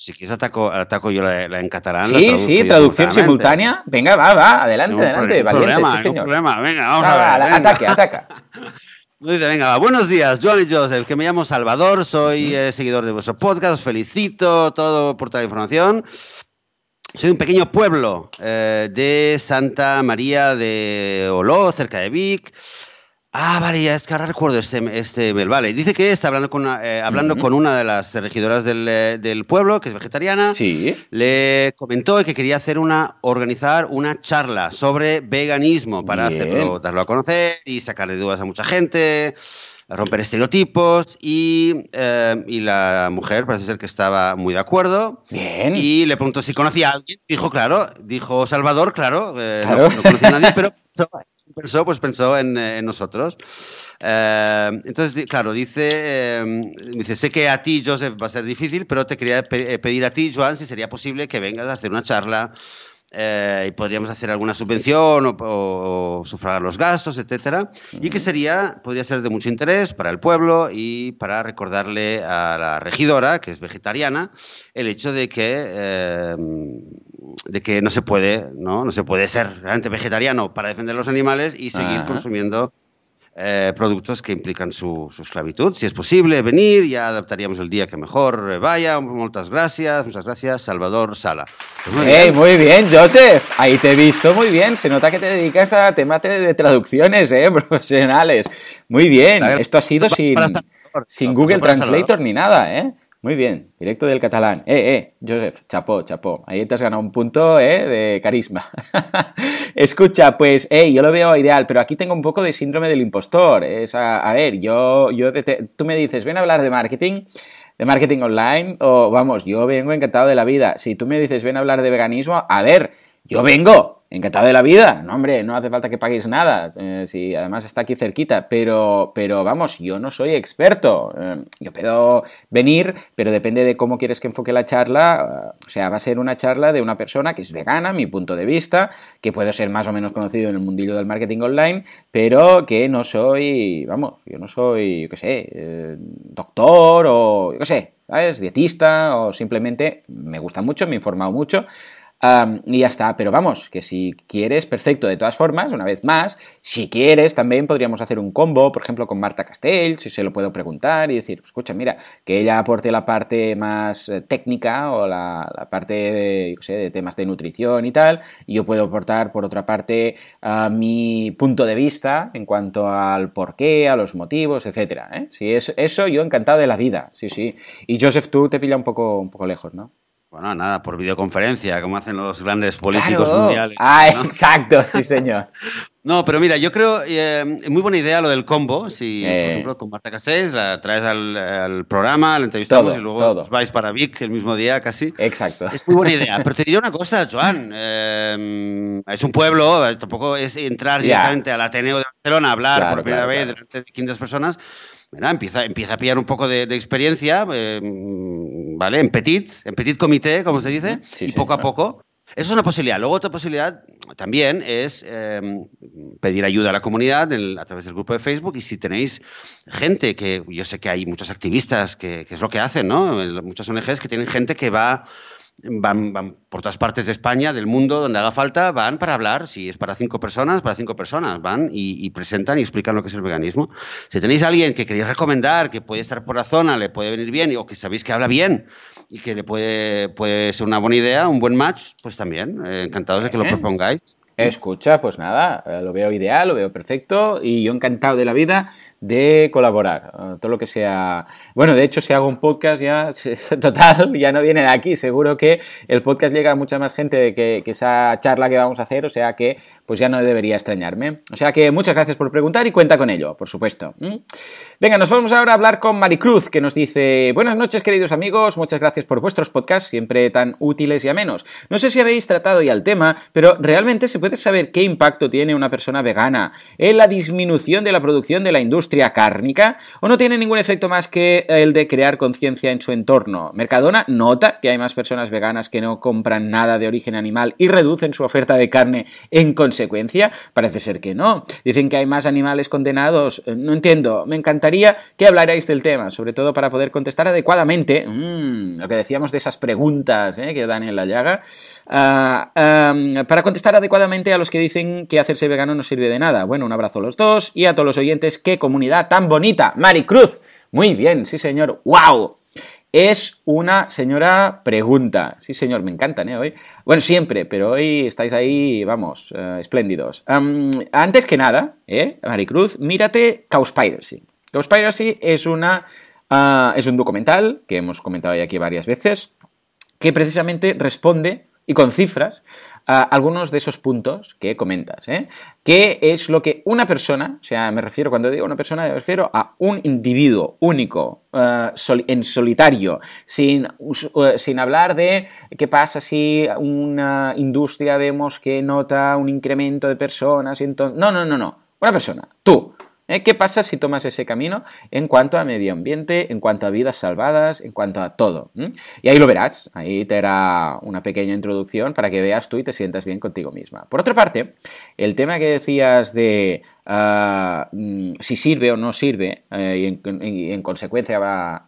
Si quieres ataco, ataco yo la, en catalán. Sí, sí, traducción simultánea. Venga, va, va, adelante, adelante, valiente, problema, sí, señor. problema, venga, vamos a ver. Ataque, ataca. Dice, venga, buenos días, Joan y Joseph, que me llamo Salvador, soy eh, seguidor de vuestro podcast, os felicito todo por toda la información. Soy un pequeño pueblo eh, de Santa María de Oló, cerca de Vic. Ah, vale, ya es que ahora recuerdo este, este Vale, dice que está hablando con una, eh, hablando con una de las regidoras eh, del, pueblo, que es vegetariana. Sí. Le comentó que quería hacer una, organizar una charla sobre veganismo para hacerlo, darlo a conocer y sacarle dudas a mucha gente, romper estereotipos. Y, eh, y la mujer parece ser que estaba muy de acuerdo. Bien. Y le preguntó si conocía a alguien. Dijo, claro, dijo Salvador, claro, No, no, conocía a nadie, pero pensó, pues pensó en, eh, nosotros. Eh, entonces, claro, dice, eh, dice, sé que a ti, Joseph, va a ser difícil, pero te quería pedir a ti, Joan, si sería posible que vengas a hacer una charla y podríamos hacer alguna subvención o, sufragar los gastos, etcétera, y que sería, podría ser de mucho interés para el pueblo y para recordarle a la regidora, que es vegetariana, el hecho de que de que no se puede, ¿no? No se puede ser realmente vegetariano para defender los animales y seguir consumiendo eh, productos que implican su, esclavitud. Si es posible venir, ya adaptaríamos el día que mejor vaya. Muchas gracias, muchas gracias, Salvador Sala. Pues muy, bien. muy, bien. Joseph. Ahí te he visto muy bien. Se nota que te dedicas a temas de traducciones ¿eh? profesionales. Muy bien. Esto ha sido sin, sin Google Translator ni nada, ¿eh? Muy bien, directo del catalán. Eh, eh, Joseph, chapó, chapó. Ahí te has ganado un punto, eh, de carisma. Escucha, pues, eh, yo lo veo ideal, pero aquí tengo un poco de síndrome del impostor. Es, a, ver, yo, yo tú me dices, ven a hablar de marketing, de marketing online, o vamos, yo vengo encantado de la vida. Si tú me dices, ven a hablar de veganismo, a ver, yo vengo, encantado de la vida. No, hombre, no hace falta que paguéis nada. Eh, si además está aquí cerquita. Pero, pero vamos, yo no soy experto. Eh, yo puedo venir, pero depende de cómo quieres que enfoque la charla. Eh, o sea, va a ser una charla de una persona que es vegana, mi punto de vista, que puedo ser más o menos conocido en el mundillo del marketing online, pero que no soy, vamos, yo no soy, yo qué sé, doctor o, yo qué sé, ¿sabes? Dietista o simplemente me gusta mucho, me he informado mucho y ya está. Pero vamos, que si quieres, perfecto. De todas formas, una vez más, si quieres, también podríamos hacer un combo, por ejemplo, con Marta Castell, si se lo puedo preguntar y decir, escucha, mira, que ella aporte la parte más eh, técnica o la, parte de, temas de nutrición y tal, y yo puedo aportar, por otra parte, mi punto de vista en cuanto al porqué, a los motivos, etcétera. ¿eh? Si es eso, yo encantado de la vida, sí, sí. Y Joseph, tú te pilla un poco, un poco lejos, ¿no? Bueno, nada, por videoconferencia, como hacen los grandes políticos mundiales. Ah, exacto, sí, señor. no, pero mira, yo creo, eh, muy buena idea lo del combo. Si, por eh. ejemplo, con Marta Casés la traes al, programa, la entrevistamos y luego vais para Vic el mismo día casi. Exacto. Es muy buena idea. Pero te diré una cosa, Joan. Eh, es un pueblo, tampoco es entrar directamente al Ateneo de Barcelona a hablar por primera vez delante de 500 personas empieza, empieza a pillar un poco de, experiencia, eh, ¿vale? En petit, en petit comité, como se dice, y poco a poco. Eso es una posibilidad. Luego otra posibilidad también es em, pedir ayuda a la comunidad a través del grupo de Facebook y si tenéis gente que, yo sé que hay muchos activistas que, que es lo que hacen, ¿no? Muchas ONGs que tienen gente que va Van, van, por todas partes de España, del mundo, donde haga falta, van para hablar. Si es para cinco personas, para cinco personas. Van y, presentan y explican lo que es el veganismo. Si tenéis a alguien que queréis recomendar, que puede estar por la zona, le puede venir bien, o que sabéis que habla bien y que le puede, puede ser una buena idea, un buen match, pues también. Eh, encantados de que lo propongáis. Escucha, pues nada, eh, lo veo ideal, lo veo perfecto y yo encantado de la vida de colaborar. Eh, todo lo que sea. Bueno, de hecho, si hago un podcast ya, total, ya no viene de aquí. Seguro que el podcast llega a mucha más gente que, que esa charla que vamos a hacer, o sea que, pues ya no debería extrañarme. O sea que muchas gracias por preguntar y cuenta con ello, por supuesto. Venga, nos vamos ahora a hablar con Maricruz, que nos dice: Buenas noches, queridos amigos, muchas gracias por vuestros podcasts, siempre tan útiles y amenos. No sé si habéis tratado ya el tema, pero realmente se puede saber qué impacto tiene una persona vegana en la disminución de la producción de la industria cárnica o no tiene ningún efecto más que el de crear conciencia en su entorno. Mercadona nota que hay más personas veganas que no compran nada de origen animal y reducen su oferta de carne en consecuencia. Parece ser que no. Dicen que hay más animales condenados. No entiendo. Me encantaría que hablarais del tema, sobre todo para poder contestar adecuadamente mm, lo que decíamos de esas preguntas eh, que dan en la llaga. Ah, para contestar adecuadamente a los que dicen que hacerse vegano no sirve de nada. Bueno, un abrazo a los dos y a todos los oyentes que comunican tan bonita. Maricruz. Muy bien, sí señor. ¡Wow! Es una señora pregunta. Sí, señor, me encantan, ¿eh? Hoy. Bueno, siempre, pero hoy estáis ahí, vamos, eh, espléndidos. antes que nada. Maricruz, mírate Cowspiracy. Cowspiracy es una. Ah, es un documental que hemos comentado ya aquí varias veces, que precisamente responde y con cifras algunos de esos puntos que comentas. ¿eh? ¿Qué es lo que una persona, o sea, me refiero, cuando digo una persona, me refiero a un individuo único, eh, en solitario, sin, eh, sin hablar de qué pasa si una industria vemos que nota un incremento de personas y entonces... No, no, no, no. Una persona, tú. ¿Qué pasa si tomas ese camino en cuanto a medio ambiente, en cuanto a vidas salvadas, en cuanto a todo? Y ahí lo verás, ahí te hará una pequeña introducción para que veas tú y te sientas bien contigo misma. Por otra parte, el tema que decías de ah, mm, si sirve o no sirve, eh, y, en, consecuencia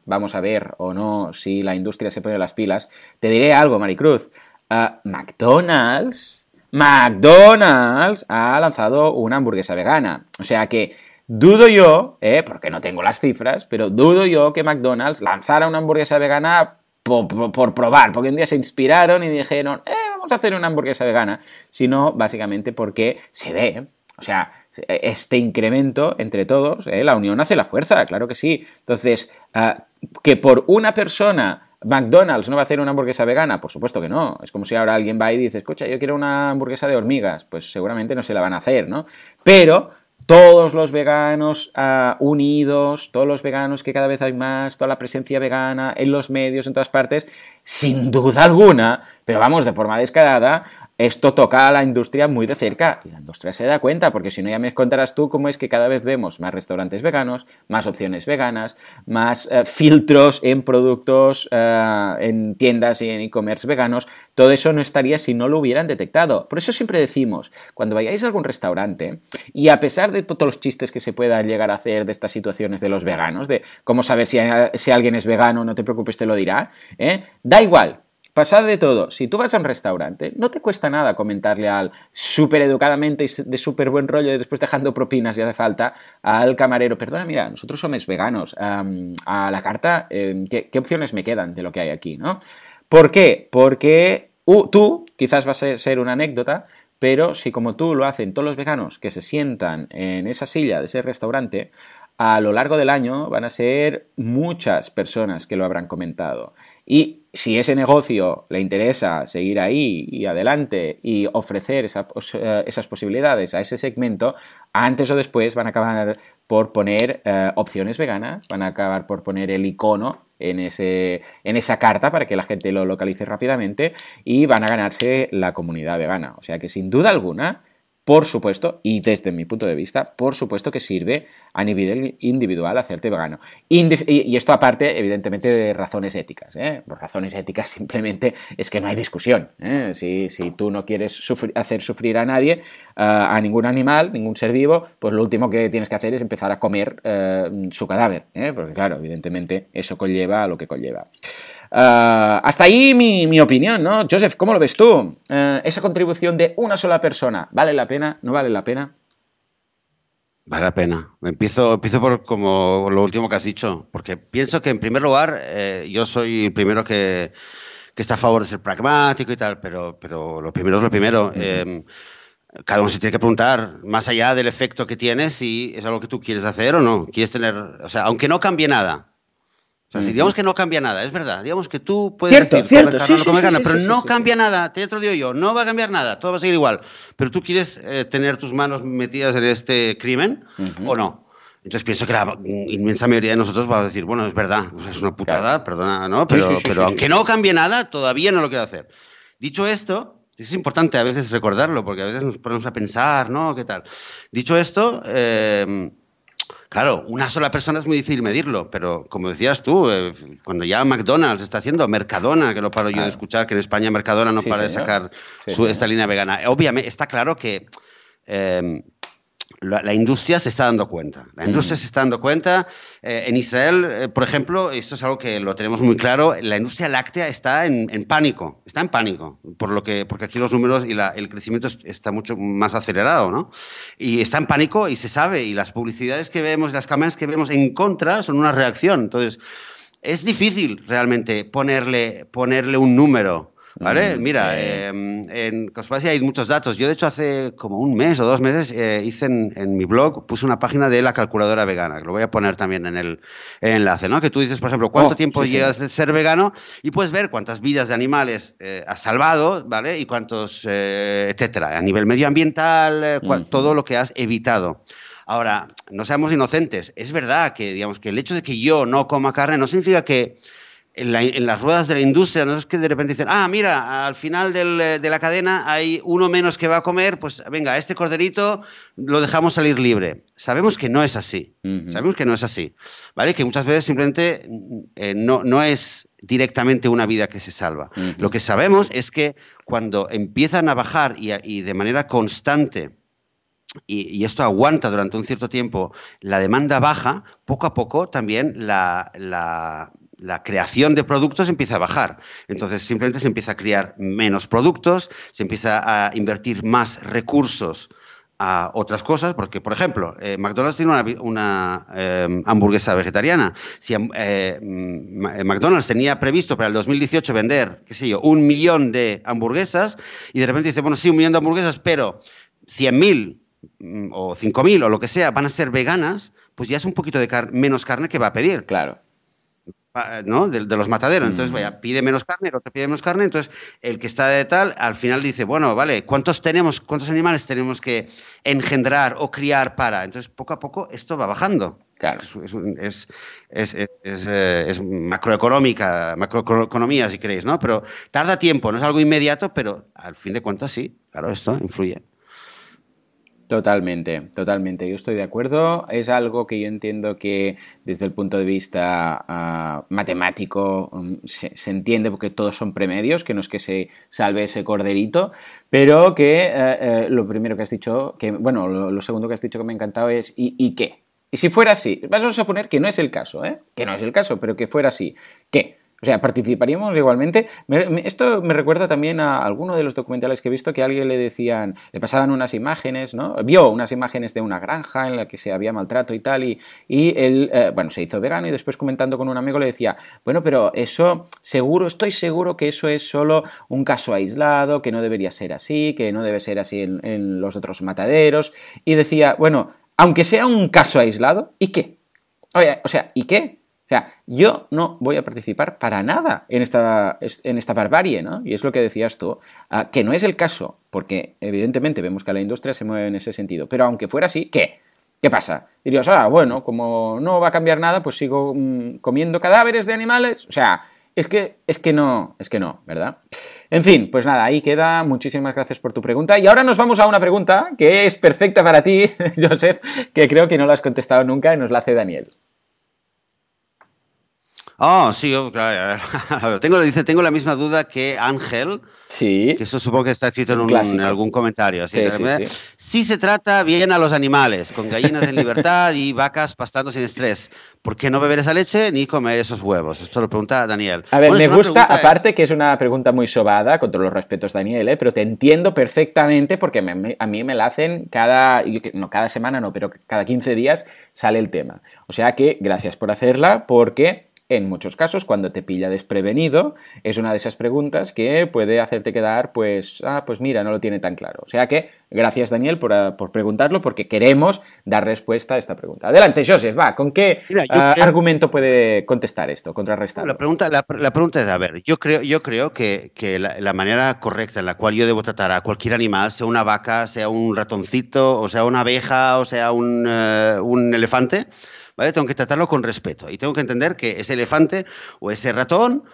vamos a ver o no si la industria se pone las pilas, te diré algo, Maricruz. Ah, McDonald's, McDonald's ha lanzado una hamburguesa vegana. O sea que Dudo yo, eh, porque no tengo las cifras, pero dudo yo que McDonald's lanzara una hamburguesa vegana por, probar, porque un día se inspiraron y dijeron, eh, vamos a hacer una hamburguesa vegana, sino básicamente porque se ve, o sea, este incremento entre todos, eh, la unión hace la fuerza, claro que sí. Entonces, ah, que por una persona McDonald's no va a hacer una hamburguesa vegana, por supuesto que no. Es como si ahora alguien va y dice, escucha, yo quiero una hamburguesa de hormigas, pues seguramente no se la van a hacer, ¿no? Pero todos los veganos ah, unidos, todos los veganos que cada vez hay más, toda la presencia vegana en los medios, en todas partes, sin duda alguna, pero vamos, de forma descarada, esto toca a la industria muy de cerca y la industria se da cuenta, porque si no ya me contarás tú cómo es que cada vez vemos más restaurantes veganos, más opciones veganas, más eh, filtros en productos, eh, en tiendas y en e-commerce veganos. Todo eso no estaría si no lo hubieran detectado. Por eso siempre decimos, cuando vayáis a algún restaurante, y a pesar de todos los chistes que se puedan llegar a hacer de estas situaciones de los veganos, de cómo saber si, alguien es vegano, no te preocupes, te lo dirá, ¿eh? da igual, pasad de todo. Si tú vas a un restaurante, no te cuesta nada comentarle al súper educadamente y de súper buen rollo y después dejando propinas si hace falta al camarero, perdona, mira, nosotros somos veganos, a la carta, em, ¿qué, opciones me quedan de lo que hay aquí, no? ¿Por qué? Porque tú, quizás va a ser una anécdota, pero si como tú lo hacen todos los veganos que se sientan en esa silla de ese restaurante, a lo largo del año van a ser muchas personas que lo habrán comentado. Y si ese negocio le interesa seguir ahí y adelante y ofrecer eh, esas posibilidades a ese segmento, antes o después van a acabar por poner eh, opciones veganas, van a acabar por poner el icono en, ese, en esa carta para que la gente lo localice rápidamente y van a ganarse la comunidad vegana. O sea que sin duda alguna por supuesto, y desde mi punto de vista, por supuesto que sirve a nivel individual hacerte vegano. y esto aparte, evidentemente, de razones éticas. ¿eh? Por razones éticas simplemente es que no hay discusión. ¿eh? Si, tú no quieres hacer sufrir a nadie, a ningún animal, ningún ser vivo, pues lo último que tienes que hacer es empezar a comer eh, su cadáver. Porque claro, evidentemente eso conlleva a lo que conlleva. Ah, hasta ahí mi, opinión, ¿no? Joseph, ¿cómo lo ves tú? Esa contribución de una sola persona, ¿vale la pena? ¿No vale la pena? Vale la pena. Empiezo, empiezo por como lo último que has dicho, porque pienso que en primer lugar eh, yo soy el primero que, está a favor de ser pragmático y tal, pero, pero lo primero es lo primero. Em, cada uno se tiene que preguntar, más allá del efecto que tiene, si es algo que tú quieres hacer o no. Quieres tener, o sea, aunque no cambie nada, o sea, si digamos que no cambia nada, es verdad. Digamos que tú puedes cierto, decir, cierto, sí, sí, sí, pero no cambia nada. Te lo digo yo, no va a cambiar nada, todo va a seguir igual. Pero tú quieres eh, tener tus manos metidas en este crimen o no. Entonces pienso que la inmensa mayoría de nosotros va a decir, bueno, es verdad, es una putada, perdona, ¿no? Pero, pero aunque no cambie nada, todavía no lo quiero hacer. Dicho esto, es importante a veces recordarlo, porque a veces nos ponemos a pensar, ¿no? ¿Qué tal? Dicho esto, eh, Claro, una sola persona es muy difícil medirlo, pero como decías tú, eh, cuando ya McDonald's está haciendo, Mercadona, que no paro yo de escuchar, que en España Mercadona no para de sacar su, esta línea vegana. Obviamente, está claro que eh, la, industria se está dando cuenta. La industria se está dando cuenta. Eh, en Israel, eh, por ejemplo, esto es algo que lo tenemos muy claro, la industria láctea está en, pánico, está en pánico, por lo que, porque aquí los números y el crecimiento está mucho más acelerado, ¿no? Y está en pánico y se sabe, y las publicidades que vemos, las campañas que vemos en contra son una reacción. Entonces, es difícil realmente ponerle, ponerle un número ¿Vale? Mm, Mira, em, en Cospasia hay muchos datos. Yo, de hecho, hace como un mes o dos meses eh, hice en, mi blog, puse una página de la calculadora vegana, que lo voy a poner también en el, enlace, ¿no? Que tú dices, por ejemplo, cuánto oh, tiempo llegas de ser vegano y puedes ver cuántas vidas de animales eh, has salvado, ¿vale? Y cuántos, eh, etcétera, a nivel medioambiental, todo lo que has evitado. Ahora, no seamos inocentes. Es verdad que, digamos, que el hecho de que yo no coma carne no significa que en, las ruedas de la industria, no es que de repente dicen, ah, mira, al final de la cadena hay uno menos que va a comer, pues venga, este corderito lo dejamos salir libre. Sabemos que no es así, sabemos que no es así, ¿vale? Que muchas veces simplemente eh, no, no es directamente una vida que se salva. Lo que sabemos es que cuando empiezan a bajar y, de manera constante, y, esto aguanta durante un cierto tiempo, la demanda baja, poco a poco también la, la creación de productos empieza a bajar. Entonces simplemente se empieza a crear menos productos, se empieza a invertir más recursos a otras cosas, porque, por ejemplo, eh, McDonald's tiene una, eh, hamburguesa vegetariana. Si eh, McDonald's tenía previsto para el 2018 vender, qué sé yo, un millón de hamburguesas, y de repente dice, bueno, sí, un millón de hamburguesas, pero 100.000 mm, o 5.000 o lo que sea van a ser veganas, pues ya es un poquito de menos carne que va a pedir. Claro. ¿No? De, los mataderos. Entonces, vaya, pide menos carne, el otro pide menos carne. Entonces, el que está de tal, al final dice, bueno, vale, ¿cuántos tenemos, cuántos animales tenemos que engendrar o criar para? Entonces, poco a poco esto va bajando. Claro. Es, es, es, eh, macroeconómica, macroeconomía, si queréis, ¿no? Pero tarda tiempo, no es algo inmediato, pero al fin de cuentas sí, claro, esto influye. Totalmente, totalmente. Yo estoy de acuerdo. Es algo que yo entiendo que desde el punto de vista ah, matemático um, se, entiende porque todos son premedios, que no es que se salve ese corderito, pero que eh, eh, lo primero que has dicho, que bueno, lo, segundo que has dicho que me ha encantado es ¿y, ¿y qué? Y si fuera así, vamos a suponer que no es el caso, ¿eh? Que no es el caso, pero que fuera así. ¿Qué? O sea, participaríamos igualmente. esto me recuerda también a alguno de los documentales que he visto que a alguien le decían, le pasaban unas imágenes, ¿no? Vio unas imágenes de una granja en la que se había maltrato y tal, y, y él, eh, bueno, se hizo vegano y después comentando con un amigo le decía, bueno, pero eso seguro, estoy seguro que eso es solo un caso aislado, que no debería ser así, que no debe ser así en, los otros mataderos. Y decía, bueno, aunque sea un caso aislado, ¿y qué? O sea, ¿y qué? Sea, yo no voy a participar para nada en esta, en esta barbarie, ¿no? Y es lo que decías tú, ah, que no es el caso, porque evidentemente vemos que la industria se mueve en ese sentido, pero aunque fuera así, ¿qué? ¿Qué pasa? Dirías, ah, bueno, como no va a cambiar nada, pues sigo mm, comiendo cadáveres de animales. O sea, es que, es que no, es que no, ¿verdad? En fin, pues nada, ahí queda. Muchísimas gracias por tu pregunta. Y ahora nos vamos a una pregunta que es perfecta para ti, Joseph, que creo que no la has contestado nunca y nos la hace Daniel. Oh, sí, claro. tengo, dice, tengo la misma duda que Ángel. Sí. Que eso supongo que está escrito en, algún comentario. Sí, sí, se trata bien a los animales, con gallinas en libertad y vacas pastando sin estrés. ¿Por qué no beber esa leche ni comer esos huevos? Esto lo pregunta Daniel. A ver, me gusta, aparte que es una pregunta muy sobada, con todos los respetos, Daniel, ¿eh? pero te entiendo perfectamente porque a mí me la hacen cada, no cada semana, no, pero cada 15 días sale el tema. O sea que gracias por hacerla porque en muchos casos, cuando te pilla desprevenido, es una de esas preguntas que puede hacerte quedar, pues, ah, pues mira, no lo tiene tan claro. O sea que, gracias Daniel por, ah, preguntarlo, porque queremos dar respuesta a esta pregunta. Adelante, Joseph, va, ¿con qué ah, argumento puede contestar esto, contrarrestar? La pregunta, la, pregunta es, a ver, yo creo, yo creo que, la, manera correcta en la cual yo debo tratar a cualquier animal, sea una vaca, sea un ratoncito, o sea una abeja, o sea un, eh, un elefante, tengo que tratarlo con respeto y tengo que entender que ese elefante o ese ratón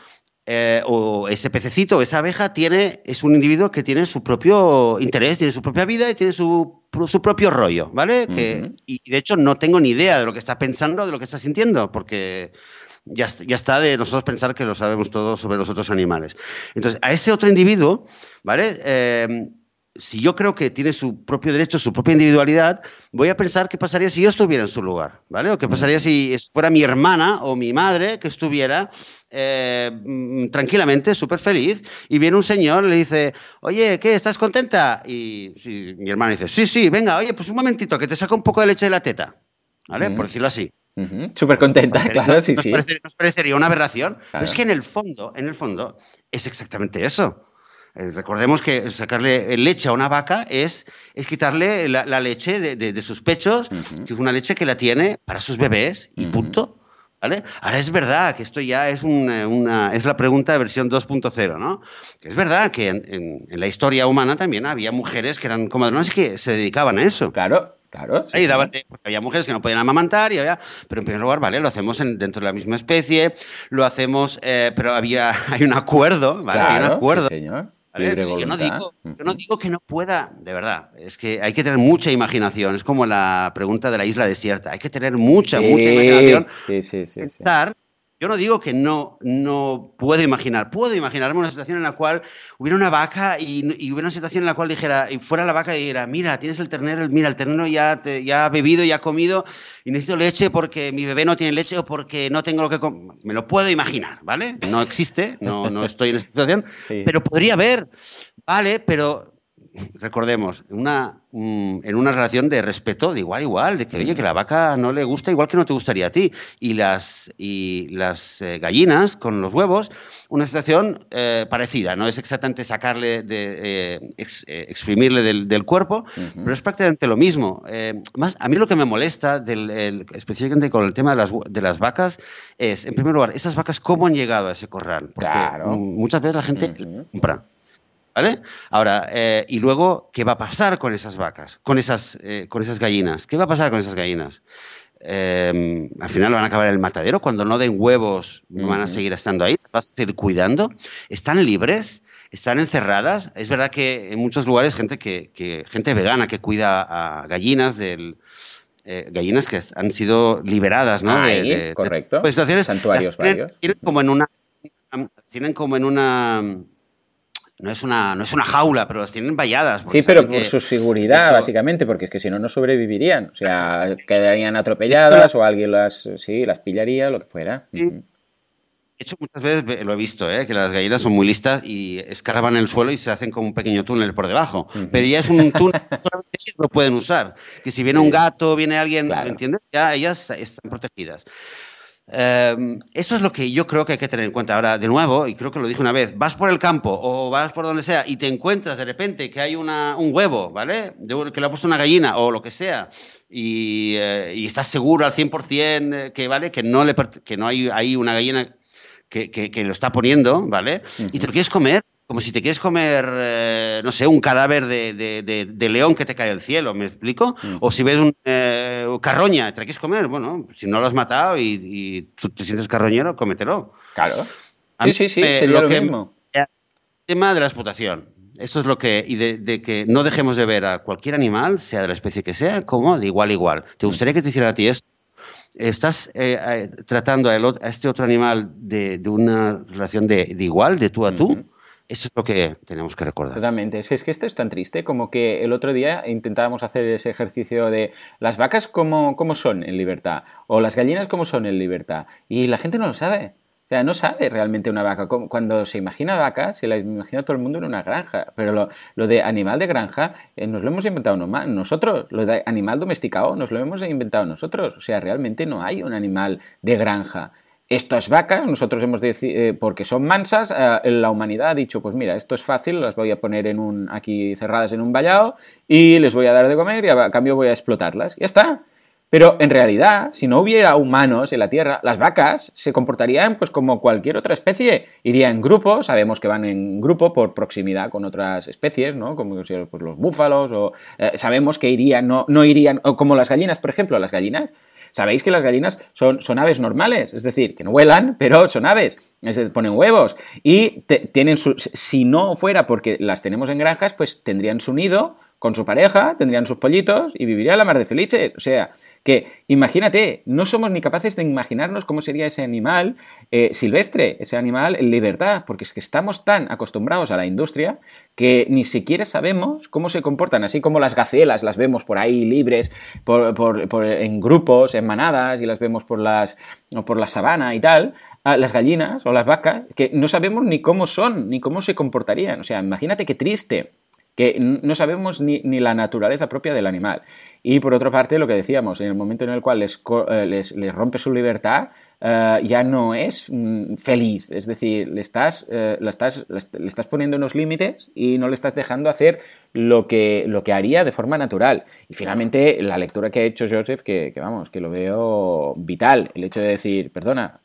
eh, o ese pececito o esa abeja tiene, es un individuo que tiene su propio interés, tiene su propia vida y tiene su, propio rollo, ¿vale? que, y de hecho no tengo ni idea de lo que está pensando, de lo que está sintiendo, porque ya, ya, está de nosotros pensar que lo sabemos todo sobre los otros animales. Entonces, a ese otro individuo, ¿vale? Eh, si yo creo que tiene su propio derecho, su propia individualidad, voy a pensar qué pasaría si yo estuviera en su lugar, ¿vale? O qué pasaría si fuera mi hermana o mi madre que estuviera eh, mm, tranquilamente, súper feliz, y viene un señor y le dice, oye, ¿qué? ¿Estás contenta? Y, mi hermana dice, sí, sí, venga, oye, pues un momentito, que te saca un poco de leche de la teta, ¿vale? Por decirlo así. Súper contenta, claro, sí, sí. nos parecería una aberración, pero es que en el fondo, en el fondo, es exactamente eso. Eh, recordemos que sacarle leche a una vaca es, es quitarle la, leche de, sus pechos, que es una leche que la tiene para sus bebés y punto. ¿Vale? Ahora es verdad que esto ya es, una, es la pregunta de versión 2.0, ¿no? Que es verdad que en, la historia humana también había mujeres que eran comadronas y que se dedicaban a eso. Claro, Claro. había mujeres que no podían amamantar, y había, pero en primer lugar, vale, lo hacemos dentro de la misma especie, lo hacemos, eh, pero había, hay un acuerdo, ¿vale? hay un acuerdo. señor. Yo no, digo, no digo que no pueda, de verdad. Es que hay que tener mucha imaginación. Es como la pregunta de la isla desierta. Hay que tener mucha, mucha imaginación. Sí, sí, sí. Pensar yo no digo que no, no puedo imaginar, puedo imaginarme una situación en la cual hubiera una vaca y, hubiera una situación en la cual dijera, y fuera la vaca y dijera, mira, tienes el ternero, mira, el ternero ya, ya ha bebido, ya ha comido y necesito leche porque mi bebé no tiene leche o porque no tengo lo que comer. Me lo puedo imaginar, ¿vale? No existe, no, no estoy en esa situación, pero podría haber, ¿vale? Pero recordemos, una, mm, en una relación de respeto, de igual a igual, de que, oye, que la vaca no le gusta igual que no te gustaría a ti. Y las, y las eh, gallinas con los huevos, una situación eh, parecida, no es exactamente sacarle, de, eh, exprimirle del, cuerpo, pero es prácticamente lo mismo. más, a mí lo que me molesta, del, específicamente con el tema de las, de las vacas, es, en primer lugar, esas vacas, ¿cómo han llegado a ese corral? Porque muchas veces la gente compra ¿Vale? Ahora, eh, y luego, ¿qué va a pasar con esas vacas? Con esas, eh, con esas gallinas. ¿Qué va a pasar con esas gallinas? Eh, al final van a acabar en el matadero. Cuando no den huevos, van a seguir estando ahí. Vas a seguir cuidando. ¿Están libres? ¿Están encerradas? Es verdad que en muchos lugares, gente, que, gente vegana que cuida a gallinas del, gallinas que han sido liberadas, ¿no? correcto. Pues, Santuarios varios. Tienen como en una. Tienen como en una no es una, no es una jaula, pero las tienen valladas. Sí, pero por su seguridad, básicamente, porque es que si no, no sobrevivirían. O sea, quedarían atropelladas o alguien las, sí, las pillaría, lo que fuera. hecho, muchas veces lo he visto, ¿eh? que las gallinas son muy listas y escarban el suelo y se hacen como un pequeño túnel por debajo. Pero ya es un túnel que solamente lo pueden usar. Que si viene un gato, viene alguien, ¿entiendes? Ya ellas están protegidas. Em, eso es lo que yo creo que hay que tener en cuenta. Ahora, de nuevo, y creo que lo dije una vez, vas por el campo o vas por donde sea y te encuentras de repente que hay una, un huevo, ¿vale? que le ha puesto una gallina o lo que sea, y, eh, y estás seguro al 100% que, ¿vale? Que no, le, que no hay, hay una gallina que, que, lo está poniendo, ¿vale? Y te lo quieres comer, como si te quieres comer, eh, no sé, un cadáver de, de, de, león que te cae del cielo, ¿me explico? O si ves un eh, carroña, te la quieres comer, bueno, si no lo has matado y, tú te sientes carroñero, cómetelo. Claro. sí, sí, sí, sería lo, mismo. El tema de la explotación. Eso es lo que, y de, que no dejemos de ver a cualquier animal, sea de la especie que sea, como de igual a igual. ¿Te gustaría que te hiciera a ti esto? estás eh, tratando a, este otro animal de, una relación de, igual, de tú a tú. Eso es lo que tenemos que recordar. Totalmente. Es que esto es tan triste como que el otro día intentábamos hacer ese ejercicio de las vacas cómo, cómo son en libertad o las gallinas cómo son en libertad. Y la gente no lo sabe. O sea, no sabe realmente una vaca. Cuando se imagina vaca, se la imagina todo el mundo en una granja. Pero lo, de animal de granja eh, nos lo hemos inventado nosotros. Lo de animal domesticado nos lo hemos inventado nosotros. O sea, realmente no hay un animal de granja estas vacas, nosotros hemos decidido, eh, porque son mansas, eh, la humanidad ha dicho, pues mira, esto es fácil, las voy a poner en un, aquí cerradas en un vallado y les voy a dar de comer y a cambio voy a explotarlas. Ya está. Pero en realidad, si no hubiera humanos en la Tierra, las vacas se comportarían pues como cualquier otra especie. Irían en grupo, sabemos que van en grupo por proximidad con otras especies, ¿no? Como pues, los búfalos, o eh, sabemos que irían, no, no irían, o como las gallinas, por ejemplo, las gallinas Sabéis que las gallinas son, son aves normales, es decir, que no vuelan, pero son aves, es decir, ponen huevos. Y tienen su, si no fuera porque las tenemos en granjas, pues tendrían su nido con su pareja, tendrían sus pollitos y vivirían la mar de felices. O sea, que imagínate, no somos ni capaces de imaginarnos cómo sería ese animal eh, silvestre, ese animal en libertad, porque es que estamos tan acostumbrados a la industria que ni siquiera sabemos cómo se comportan, así como las gacelas las vemos por ahí libres, en grupos, en manadas, y las vemos por, las, por la sabana y tal, las gallinas o las vacas, que no sabemos ni cómo son, ni cómo se comportarían. O sea, imagínate qué triste que no sabemos ni, ni, la naturaleza propia del animal. Y por otra parte, lo que decíamos, en el momento en el cual les, eh, les, les rompe su libertad, eh, ya no es mm, feliz. Es decir, le estás, eh, estás, le estás poniendo unos límites y no le estás dejando hacer lo que, lo que haría de forma natural. Y finalmente, la lectura que ha hecho Joseph, que, vamos, que lo veo vital, el hecho de decir, perdona,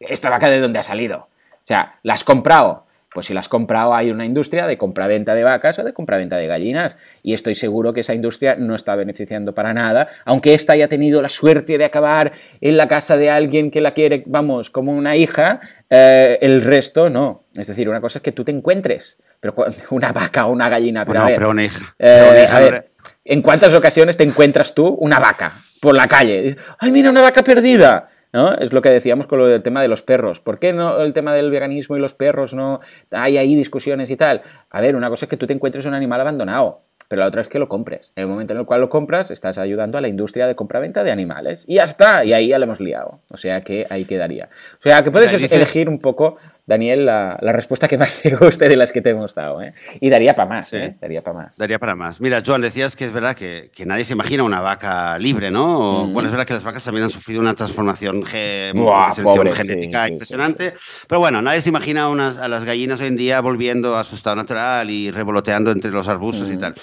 esta vaca de dónde ha salido. O sea, la has comprado pues si las has comprado hay una industria de compraventa de vacas o de compraventa de gallinas y estoy seguro que esa industria no está beneficiando para nada, aunque ésta haya tenido la suerte de acabar en la casa de alguien que la quiere, vamos, como una hija, eh, el resto no. Es decir, una cosa es que tú te encuentres, pero una vaca o una gallina, pero, a una hija. Eh, a ver, ¿en cuántas ocasiones te encuentras tú una vaca por la calle? ¡Ay, mira, una vaca perdida! ¿No? Es lo que decíamos con lo del tema de los perros. ¿Por qué no el tema del veganismo y los perros no hay ahí discusiones y tal? A ver, una cosa es que tú te encuentres un animal abandonado pero la otra es que lo compres. En el momento en el cual lo compras, estás ayudando a la industria de compraventa de animales. Y ya está, y ahí ya lo hemos liado. O sea que ahí quedaría. O sea que puedes elegir un poco, Daniel, la, respuesta que más te guste de las que te hemos dado. ¿eh? Y daría para más, ¿eh? Daría para más. Daría para más. Mira, Joan, decías que es verdad que, nadie se imagina una vaca libre, ¿no? Bueno, es verdad que las vacas también han sufrido una transformación genética impresionante. pero bueno, nadie se imagina unas, a las gallinas hoy en día volviendo a su estado natural y revoloteando entre los arbustos y tal.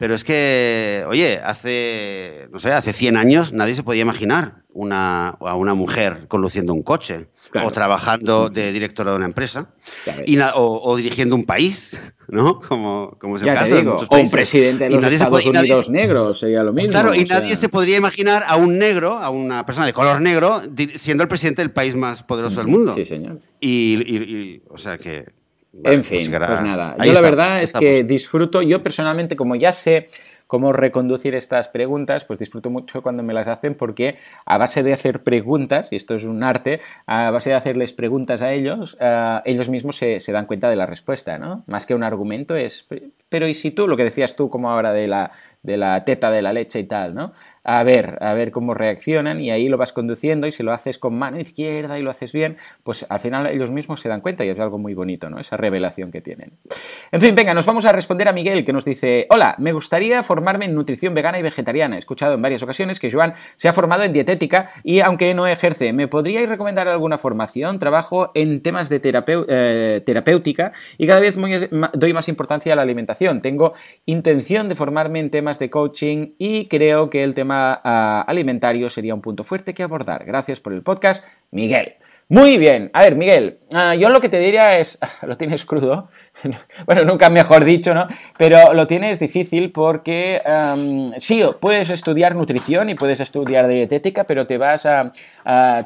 Pero es que, oye, hace, no sé, hace 100 años nadie se podía imaginar una, a una mujer conduciendo un coche o trabajando de directora de una empresa y o, dirigiendo un país, ¿no? Como, como es el caso de muchos países. O un presidente de los Estados Unidos negro, sería lo mismo. Claro, y nadie se podría imaginar a un negro, a una persona de color negro, siendo el presidente del país más poderoso del mundo. Sí, señor. y o sea que en fin, pues, nada. yo la verdad es que disfruto, yo personalmente, como ya sé cómo reconducir estas preguntas, pues disfruto mucho cuando me las hacen porque a base de hacer preguntas, y esto es un arte, a base de hacerles preguntas a ellos, eh, ellos mismos se, se, dan cuenta de la respuesta, ¿no? Más que un argumento es, pero ¿y si tú, lo que decías tú como ahora de la, de la teta de la leche y tal, ¿no? A ver, a ver cómo reaccionan y ahí lo vas conduciendo y si lo haces con mano izquierda y lo haces bien, pues al final ellos mismos se dan cuenta y es algo muy bonito, ¿no? Esa revelación que tienen. En fin, venga, nos vamos a responder a Miguel que nos dice, hola, me gustaría formarme en nutrición vegana y vegetariana. He escuchado en varias ocasiones que Joan se ha formado en dietética y aunque no ejerce, ¿me podríais recomendar alguna formación? Trabajo en temas de eh, terapéutica y cada vez doy más importancia a la alimentación. Tengo intención de formarme en temas de coaching y creo que el tema alimentario sería un punto fuerte que abordar. Gracias por el podcast, Miguel. Muy bien. A ver, Miguel, ah, yo lo que te diría es, lo tienes crudo, bueno, nunca mejor dicho, ¿no? Pero lo tienes difícil porque sí, puedes estudiar nutrición y puedes estudiar dietética, pero te vas a,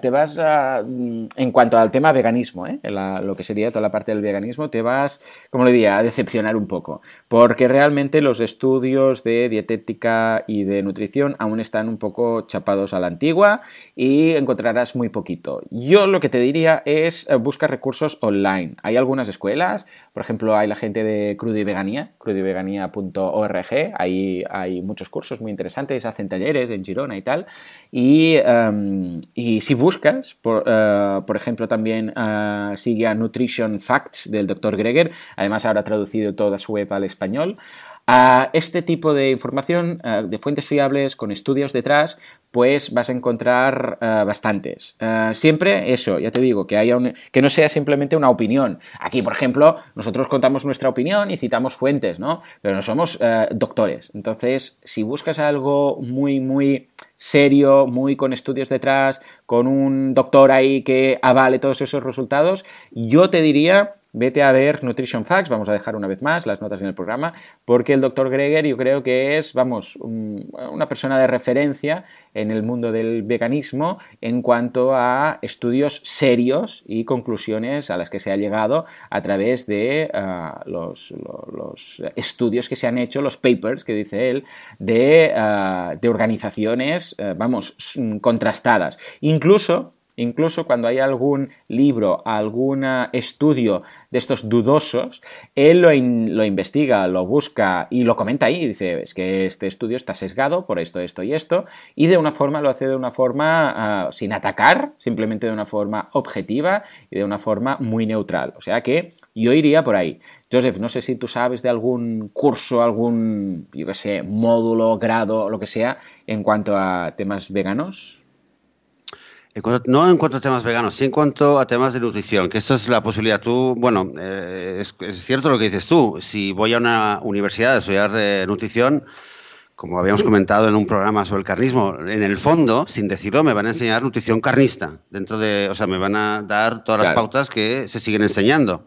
te vas a, mm, en cuanto al tema veganismo, ¿eh? lo que sería toda la parte del veganismo, te vas, como le diría, a decepcionar un poco, porque realmente los estudios de dietética y de nutrición aún están un poco chapados a la antigua y encontrarás muy poquito. Yo lo que te diría es eh, busca recursos online. Hay algunas escuelas, por ejemplo, hay la gente de Crudo y Veganía, crudoyveganía.org, ahí hay muchos cursos muy interesantes, hacen talleres en Girona y tal. Y, em, si buscas, por, eh, por ejemplo, también uh, sigue a Nutrition Facts del Dr. Greger, además ahora ha traducido toda su web al español. A este tipo de información de fuentes fiables con estudios detrás, pues vas a encontrar bastantes. siempre eso, ya te digo, que, haya que no sea simplemente una opinión. Aquí, por ejemplo, nosotros contamos nuestra opinión y citamos fuentes, ¿no? Pero no somos doctores. Entonces, si buscas algo muy, muy serio, muy con estudios detrás, con un doctor ahí que avale todos esos resultados, yo te diría vete a ver Nutrition Facts, vamos a dejar una vez más las notas en el programa, porque el doctor Greger yo creo que es, vamos, una persona de referencia en el mundo del veganismo en cuanto a estudios serios y conclusiones a las que se ha llegado a través de ah, los, estudios que se han hecho, los papers que dice él, de, ah, organizaciones, ah, vamos, contrastadas. Incluso Incluso cuando hay algún libro, algún estudio de estos dudosos, él lo, investiga, lo busca y lo comenta ahí. Dice, es que este estudio está sesgado por esto, esto y esto. Y de una forma lo hace de una forma ah, sin atacar, simplemente de una forma objetiva y de una forma muy neutral. O sea que yo iría por ahí. Joseph, no sé si tú sabes de algún curso, algún, módulo, grado, lo que sea, en cuanto a temas veganos no en cuanto a temas veganos, sí en cuanto a temas de nutrición, que esto es la posibilidad. Tú, bueno, eh, es, cierto lo que dices tú. Si voy a una universidad a estudiar eh, nutrición, como habíamos comentado en un programa sobre el carnismo, en el fondo, sin decirlo, me van a enseñar nutrición carnista. Dentro de, o sea, me van a dar todas las pautas que se siguen enseñando.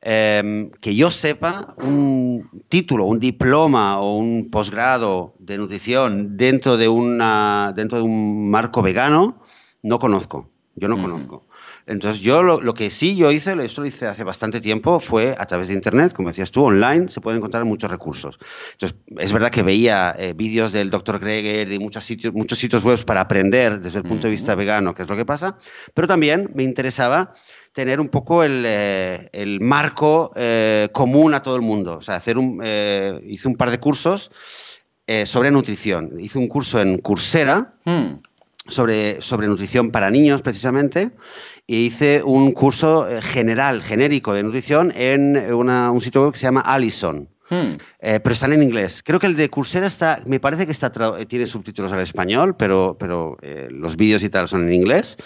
Em, que yo sepa un título, un diploma o un posgrado de nutrición dentro de, una, dentro de un marco vegano, no conozco, yo no conozco. Entonces, yo lo, que sí yo hice, esto lo hice hace bastante tiempo, fue a través de Internet, como decías tú, online, se pueden encontrar muchos recursos. Entonces, es verdad que veía eh, vídeos del Dr. Greger, de muchos sitios, muchos sitios web para aprender desde el punto de vista vegano qué es lo que pasa, pero también me interesaba tener un poco el, eh, el marco eh, común a todo el mundo. O sea, hacer un, hice un par de cursos sobre nutrición. Hice un curso en Coursera. Hmm sobre, sobre nutrición para niños, precisamente, y hice un curso eh, general, genérico de nutrición en un sitio web que se llama Allison. Hmm. Eh, pero están en inglés. Creo que el de Coursera está, me parece que está tiene subtítulos al español, pero, pero eh, los vídeos y tal son en inglés.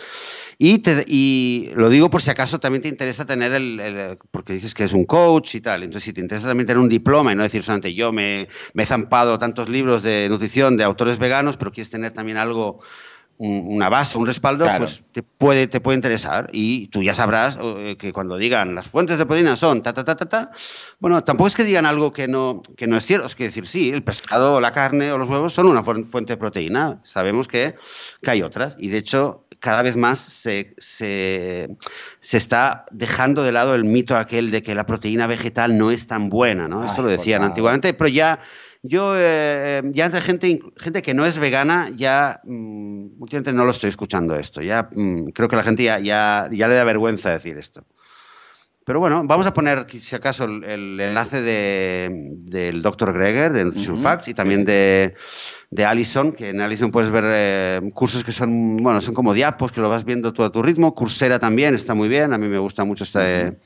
Y, y, lo digo por si acaso también te interesa tener el, porque dices que es un coach y tal. Entonces, si te interesa también tener un diploma y no decir solamente yo me, me he zampado tantos libros de nutrición de autores veganos, pero quieres tener también algo una base, un respaldo, pues te puede, te puede interesar. Y tú ya sabrás eh, que cuando digan las fuentes de proteína son ta, ta, ta, ta, ta, bueno, tampoco es que digan algo que no, que no es cierto. Es que decir, sí, el pescado, la carne o los huevos son una fuente de proteína. Sabemos que, que hay otras. Y de hecho, cada vez más se, se, está dejando de lado el mito aquel de que la proteína vegetal no es tan buena, ¿no? Esto lo decían antiguamente, pero ya yo, eh, ya entre gente, gente que no es vegana, ya mm, últimamente no lo estoy escuchando esto. Ya mm, creo que la gente ya, ya, ya, le da vergüenza decir esto. Pero bueno, vamos a poner, si acaso, el, enlace de, del Dr. Greger, de Nutrition Facts, y también de, de Allison, que en Allison puedes ver eh, cursos que son, bueno, son como diapos, que lo vas viendo todo a tu ritmo. Coursera también está muy bien, a mí me gusta mucho este...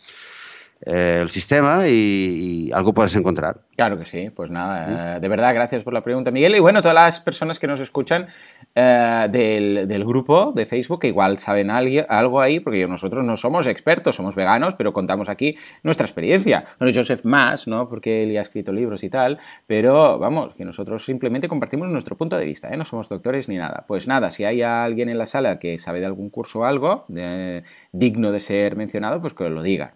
Eh, el sistema y, algo puedes encontrar. Claro que sí, pues nada, eh, de verdad, gracias por la pregunta, Miguel. Y bueno, todas las personas que nos escuchan eh, del, grupo de Facebook, que igual saben algo ahí, porque nosotros no somos expertos, somos veganos, pero contamos aquí nuestra experiencia. Bueno, Joseph más, ¿no? Porque él ya ha escrito libros y tal, pero vamos, que nosotros simplemente compartimos nuestro punto de vista, No somos doctores ni nada. Pues nada, si hay alguien en la sala que sabe de algún curso o algo digno de ser mencionado, pues que lo diga.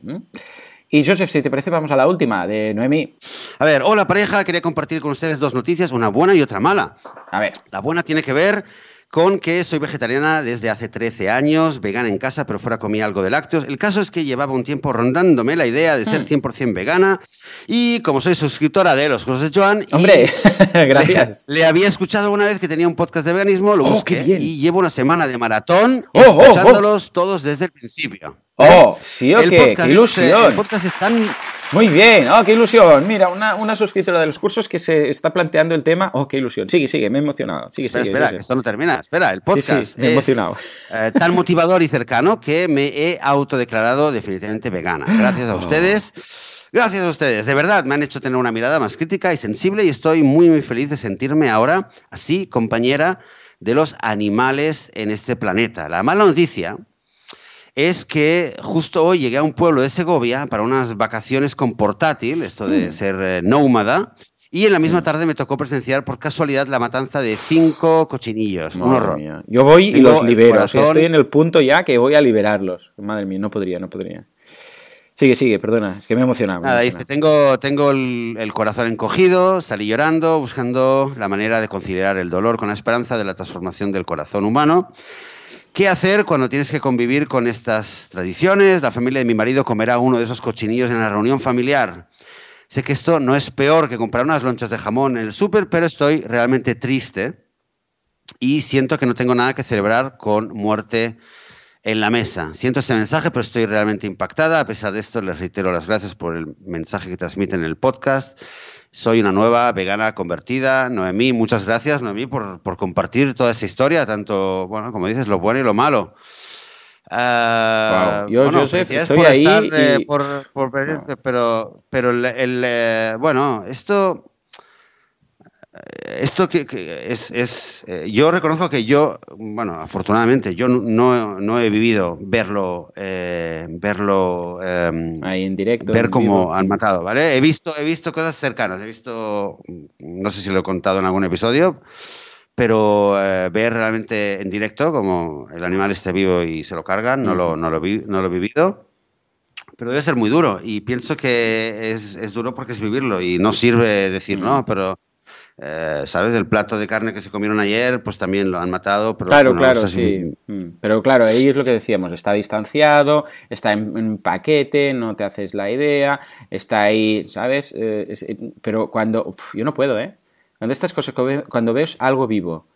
Y Joseph, si te parece, vamos a la última, de Noemí. A ver, hola pareja, quería compartir con ustedes dos noticias, una buena y otra mala. A ver. La buena tiene que ver con que soy vegetariana desde hace 13 años, vegana en casa, pero fuera comía algo de lácteos. El caso es que llevaba un tiempo rondándome la idea de ser 100% hmm. vegana y como soy suscriptora de los cursos de Joan... ¡Hombre! Gracias. Le, había escuchado alguna vez que tenía un podcast de veganismo, lo oh, busqué y llevo una semana de maratón oh, oh, escuchándolos todos desde el principio. ¡Oh! ¿Sí o qué? ¡Qué ilusión! el podcast es tan... Muy bien, ¡oh, qué ilusión! Mira, una, una, suscriptora de los cursos que se está planteando el tema. ¡Oh, qué ilusión! Sigue, sigue, me he emocionado. Sigue, espera, sigue, espera, que esto no termina. Espera, el podcast sí, me he emocionado. Eh, tan motivador y cercano que me he autodeclarado definitivamente vegana. Gracias a oh. ustedes. Gracias a ustedes. De verdad, me han hecho tener una mirada más crítica y sensible y estoy muy, muy feliz de sentirme ahora así, compañera de los animales en este planeta. La mala noticia es que justo hoy llegué a un pueblo de Segovia para unas vacaciones con portátil, esto de mm. ser eh, nómada, y en la misma tarde me tocó presenciar por casualidad la matanza de cinco cochinillos. un horror. Yo voy y los libero. estoy en el punto ya que voy a liberarlos. Madre mía, no podría, no podría. Sigue, sigue, perdona, es que me he emocionado. Nada, dice, tengo, tengo el, el, corazón encogido, salí llorando, buscando la manera de conciliar el dolor con la esperanza de la transformación del corazón humano. ¿Qué hacer cuando tienes que convivir con estas tradiciones? La familia de mi marido comerá uno de esos cochinillos en la reunión familiar. Sé que esto no es peor que comprar unas lonchas de jamón en el súper, pero estoy realmente triste y siento que no tengo nada que celebrar con muerte en la mesa. Siento este mensaje, pero estoy realmente impactada. A pesar de esto, les reitero las gracias por el mensaje que transmiten en el podcast. Soy una nueva vegana convertida. Noemí, muchas gracias, Noemí, por, por compartir toda esa historia, tanto, bueno, como dices, lo bueno y lo malo. Uh, Yo, Joseph, estoy ahí. Eh, por, por, pero, pero el, el eh, bueno, esto esto que, es, es eh, yo reconozco que yo, bueno, afortunadamente, yo no, no he vivido verlo, eh, verlo em, ahí en directo, ver cómo han matado, ¿vale? He visto, he visto cosas cercanas, he visto, no sé si lo he contado en algún episodio, pero eh, ver realmente en directo como el animal esté vivo y se lo cargan, no lo, no lo, vi, no lo he vivido. Pero debe ser muy duro y pienso que es, es duro porque es vivirlo y no sirve decir, no, pero eh, ¿Sabes? El plato de carne que se comieron ayer, pues también lo han matado. Pero claro, claro, sí. Mm. Pero claro, ahí es lo que decíamos, está distanciado, está en, paquete, no te haces la idea, está ahí, ¿sabes? Eh, eh, pero cuando... yo no puedo, ¿eh? Cuando estas cosas, cuando ves algo vivo,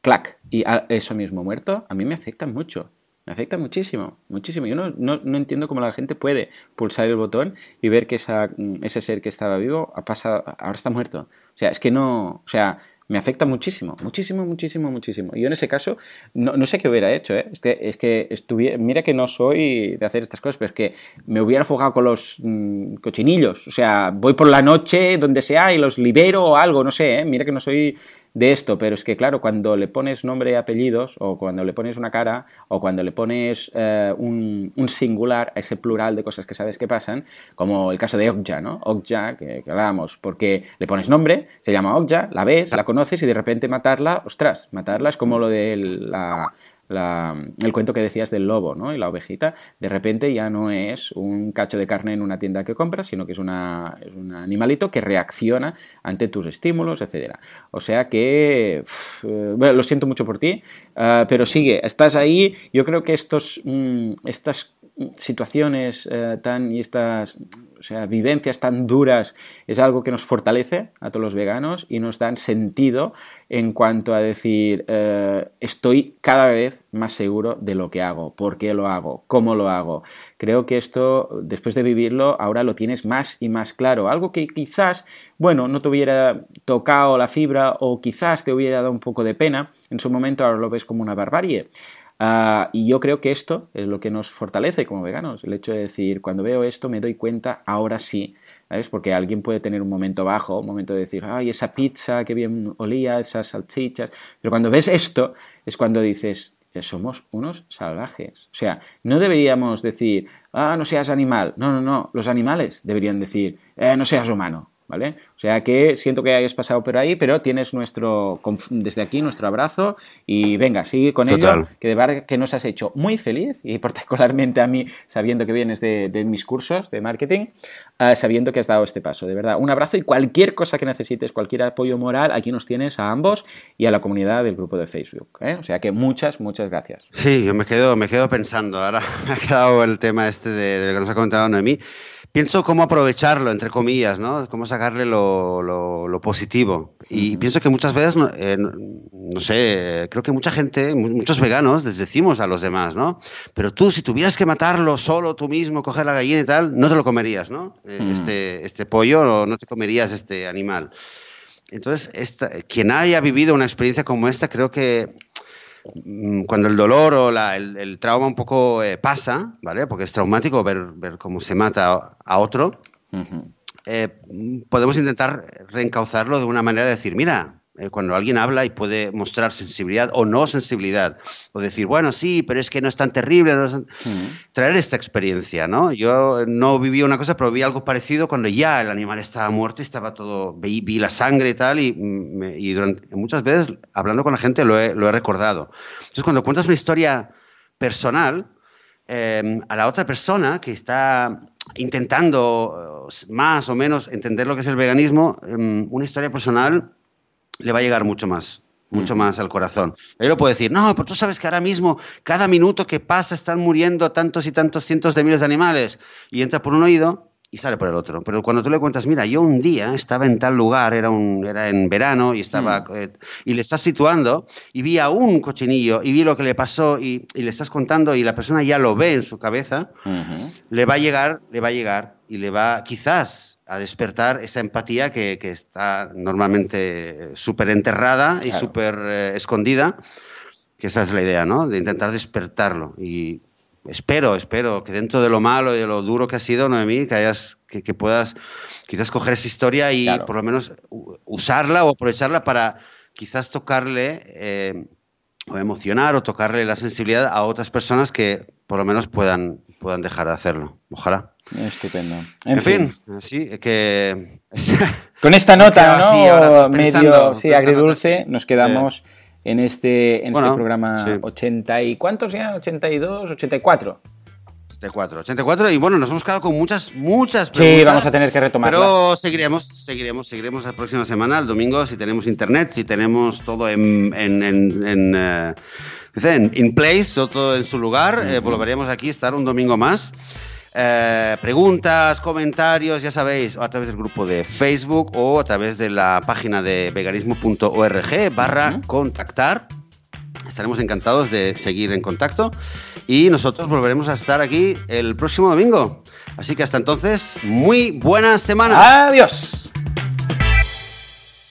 clac, y eso mismo muerto, a mí me afecta mucho. Me afecta muchísimo, muchísimo. Yo no, no, no, entiendo cómo la gente puede pulsar el botón y ver que esa, ese ser que estaba vivo ha pasado, ahora está muerto. O sea, es que no, o sea, me afecta muchísimo, muchísimo, muchísimo, muchísimo. Yo en ese caso no, no sé qué hubiera hecho, ¿eh? Es que, es que estuviera, mira que no soy de hacer estas cosas, pero es que me hubiera fugado con los mm, cochinillos. O sea, voy por la noche, donde sea, y los libero o algo, no sé, ¿eh? Mira que no soy de esto, pero es que claro, cuando le pones nombre y apellidos, o cuando le pones una cara, o cuando le pones eh, un, singular a ese plural de cosas que sabes que pasan, como el caso de Okja, ¿no? Okja, que, hablábamos, porque le pones nombre, se llama Okja, la ves, la conoces y de repente matarla, ostras, matarla es como lo de la, el cuento que decías del lobo ¿no? y la ovejita, de repente ya no es un cacho de carne en una tienda que compras, sino que es, una, un animalito que reacciona ante tus estímulos, etc. O sea que, eh, bueno, lo siento mucho por ti, eh, pero sigue, estás ahí, yo creo que estos, mm, estas situaciones eh, tan y estas o sea, vivencias tan duras es algo que nos fortalece a todos los veganos y nos dan sentido en cuanto a decir eh, estoy cada vez más seguro de lo que hago, por qué lo hago, cómo lo hago. Creo que esto, después de vivirlo, ahora lo tienes más y más claro. Algo que quizás, bueno, no te hubiera tocado la fibra o quizás te hubiera dado un poco de pena, en su momento ahora lo ves como una barbarie. Ah, y yo creo que esto es lo que nos fortalece como veganos, el hecho de decir, cuando veo esto me doy cuenta, ahora sí, ¿sabes? Porque alguien puede tener un momento bajo, un momento de decir, ay, esa pizza, qué bien olía, esas salchichas, pero cuando ves esto es cuando dices, somos unos salvajes. O sea, no deberíamos decir, ah, no seas animal. No, no, no. Los animales deberían decir, eh, no seas humano. ¿Vale? O sea que siento que hayas pasado por ahí, pero tienes nuestro, desde aquí nuestro abrazo y venga, sigue con ello, que de verdad que nos has hecho muy feliz y particularmente a mí, sabiendo que vienes de, mis cursos de marketing, ah, sabiendo que has dado este paso. De verdad, un abrazo y cualquier cosa que necesites, cualquier apoyo moral, aquí nos tienes a ambos y a la comunidad del grupo de Facebook. ¿eh? O sea que muchas, muchas gracias. Sí, yo me quedo, me quedo pensando, ahora me ha quedado el tema este de, de lo que nos ha comentado Noemí pienso cómo aprovecharlo, entre comillas, ¿no? Cómo sacarle lo, lo, positivo. Y pienso que muchas veces, eh, no, sé, creo que mucha gente, muchos veganos, les decimos a los demás, ¿no? Pero tú, si tuvieras que matarlo solo tú mismo, coger la gallina y tal, no te lo comerías, ¿no? Eh, este, este pollo, no te comerías este animal. Entonces, esta, quien haya vivido una experiencia como esta, creo que Mm, cuando el dolor o el, trauma un poco eh, pasa, ¿vale? Porque es traumático ver, ver cómo se mata a, otro, eh, podemos intentar reencauzarlo de una manera de decir, mira, eh, cuando alguien habla y puede mostrar sensibilidad o no sensibilidad, o decir, bueno, sí, pero es que no es tan terrible, traer esta experiencia, ¿no? Yo no viví una cosa, pero vi algo parecido cuando ya el animal estaba muerto y estaba todo, vi, la sangre y tal, y, y durante, muchas veces hablando con la gente lo he, lo he recordado. Entonces, cuando cuentas una historia personal, em, a la otra persona que está intentando eh, más o menos entender lo que es el veganismo, em, una historia personal le va a llegar mucho más, mucho más al corazón. Yo lo puedo decir, no, pero tú sabes que ahora mismo, cada minuto que pasa, están muriendo tantos y tantos cientos de miles de animales. Y entra por un oído y sale por el otro. Pero cuando tú le cuentas, mira, yo un día estaba en tal lugar, era, un, era en verano y estaba mm. eh, y le estás situando y vi a un cochinillo y vi lo que le pasó y, le estás contando y la persona ya lo ve en su cabeza, le va a llegar, le va a llegar y le va, quizás a despertar esa empatía que, está normalmente súper enterrada y súper eh, escondida, que esa es la idea, ¿no? De intentar despertarlo. Y espero, espero que dentro de lo malo y de lo duro que ha sido, Noemí, que, hayas, que, puedas quizás coger esa historia y por lo menos usarla o aprovecharla para quizás tocarle eh, o emocionar o tocarle la sensibilidad a otras personas que por lo menos puedan, puedan dejar de hacerlo. Ojalá. Estupendo. En, fin, así que... Con esta nota, ¿no? Medio, sí, agridulce, nos quedamos en este, en este programa 80 y... ¿Cuántos ya? ¿82? ¿84? 84, 84 y bueno, nos hemos quedado con muchas, muchas preguntas. Sí, vamos a tener que retomar. Pero seguiremos, seguiremos, seguiremos la próxima semana, el domingo, si tenemos internet, si tenemos todo en, en, en, en eh, in place, todo en su lugar, eh, volveremos aquí a estar un domingo más. Eh, preguntas, comentarios, ya sabéis, a través del grupo de Facebook o a través de la página de veganismo.org barra contactar. Estaremos encantados de seguir en contacto y nosotros volveremos a estar aquí el próximo domingo. Así que hasta entonces, muy buena semana. Adiós.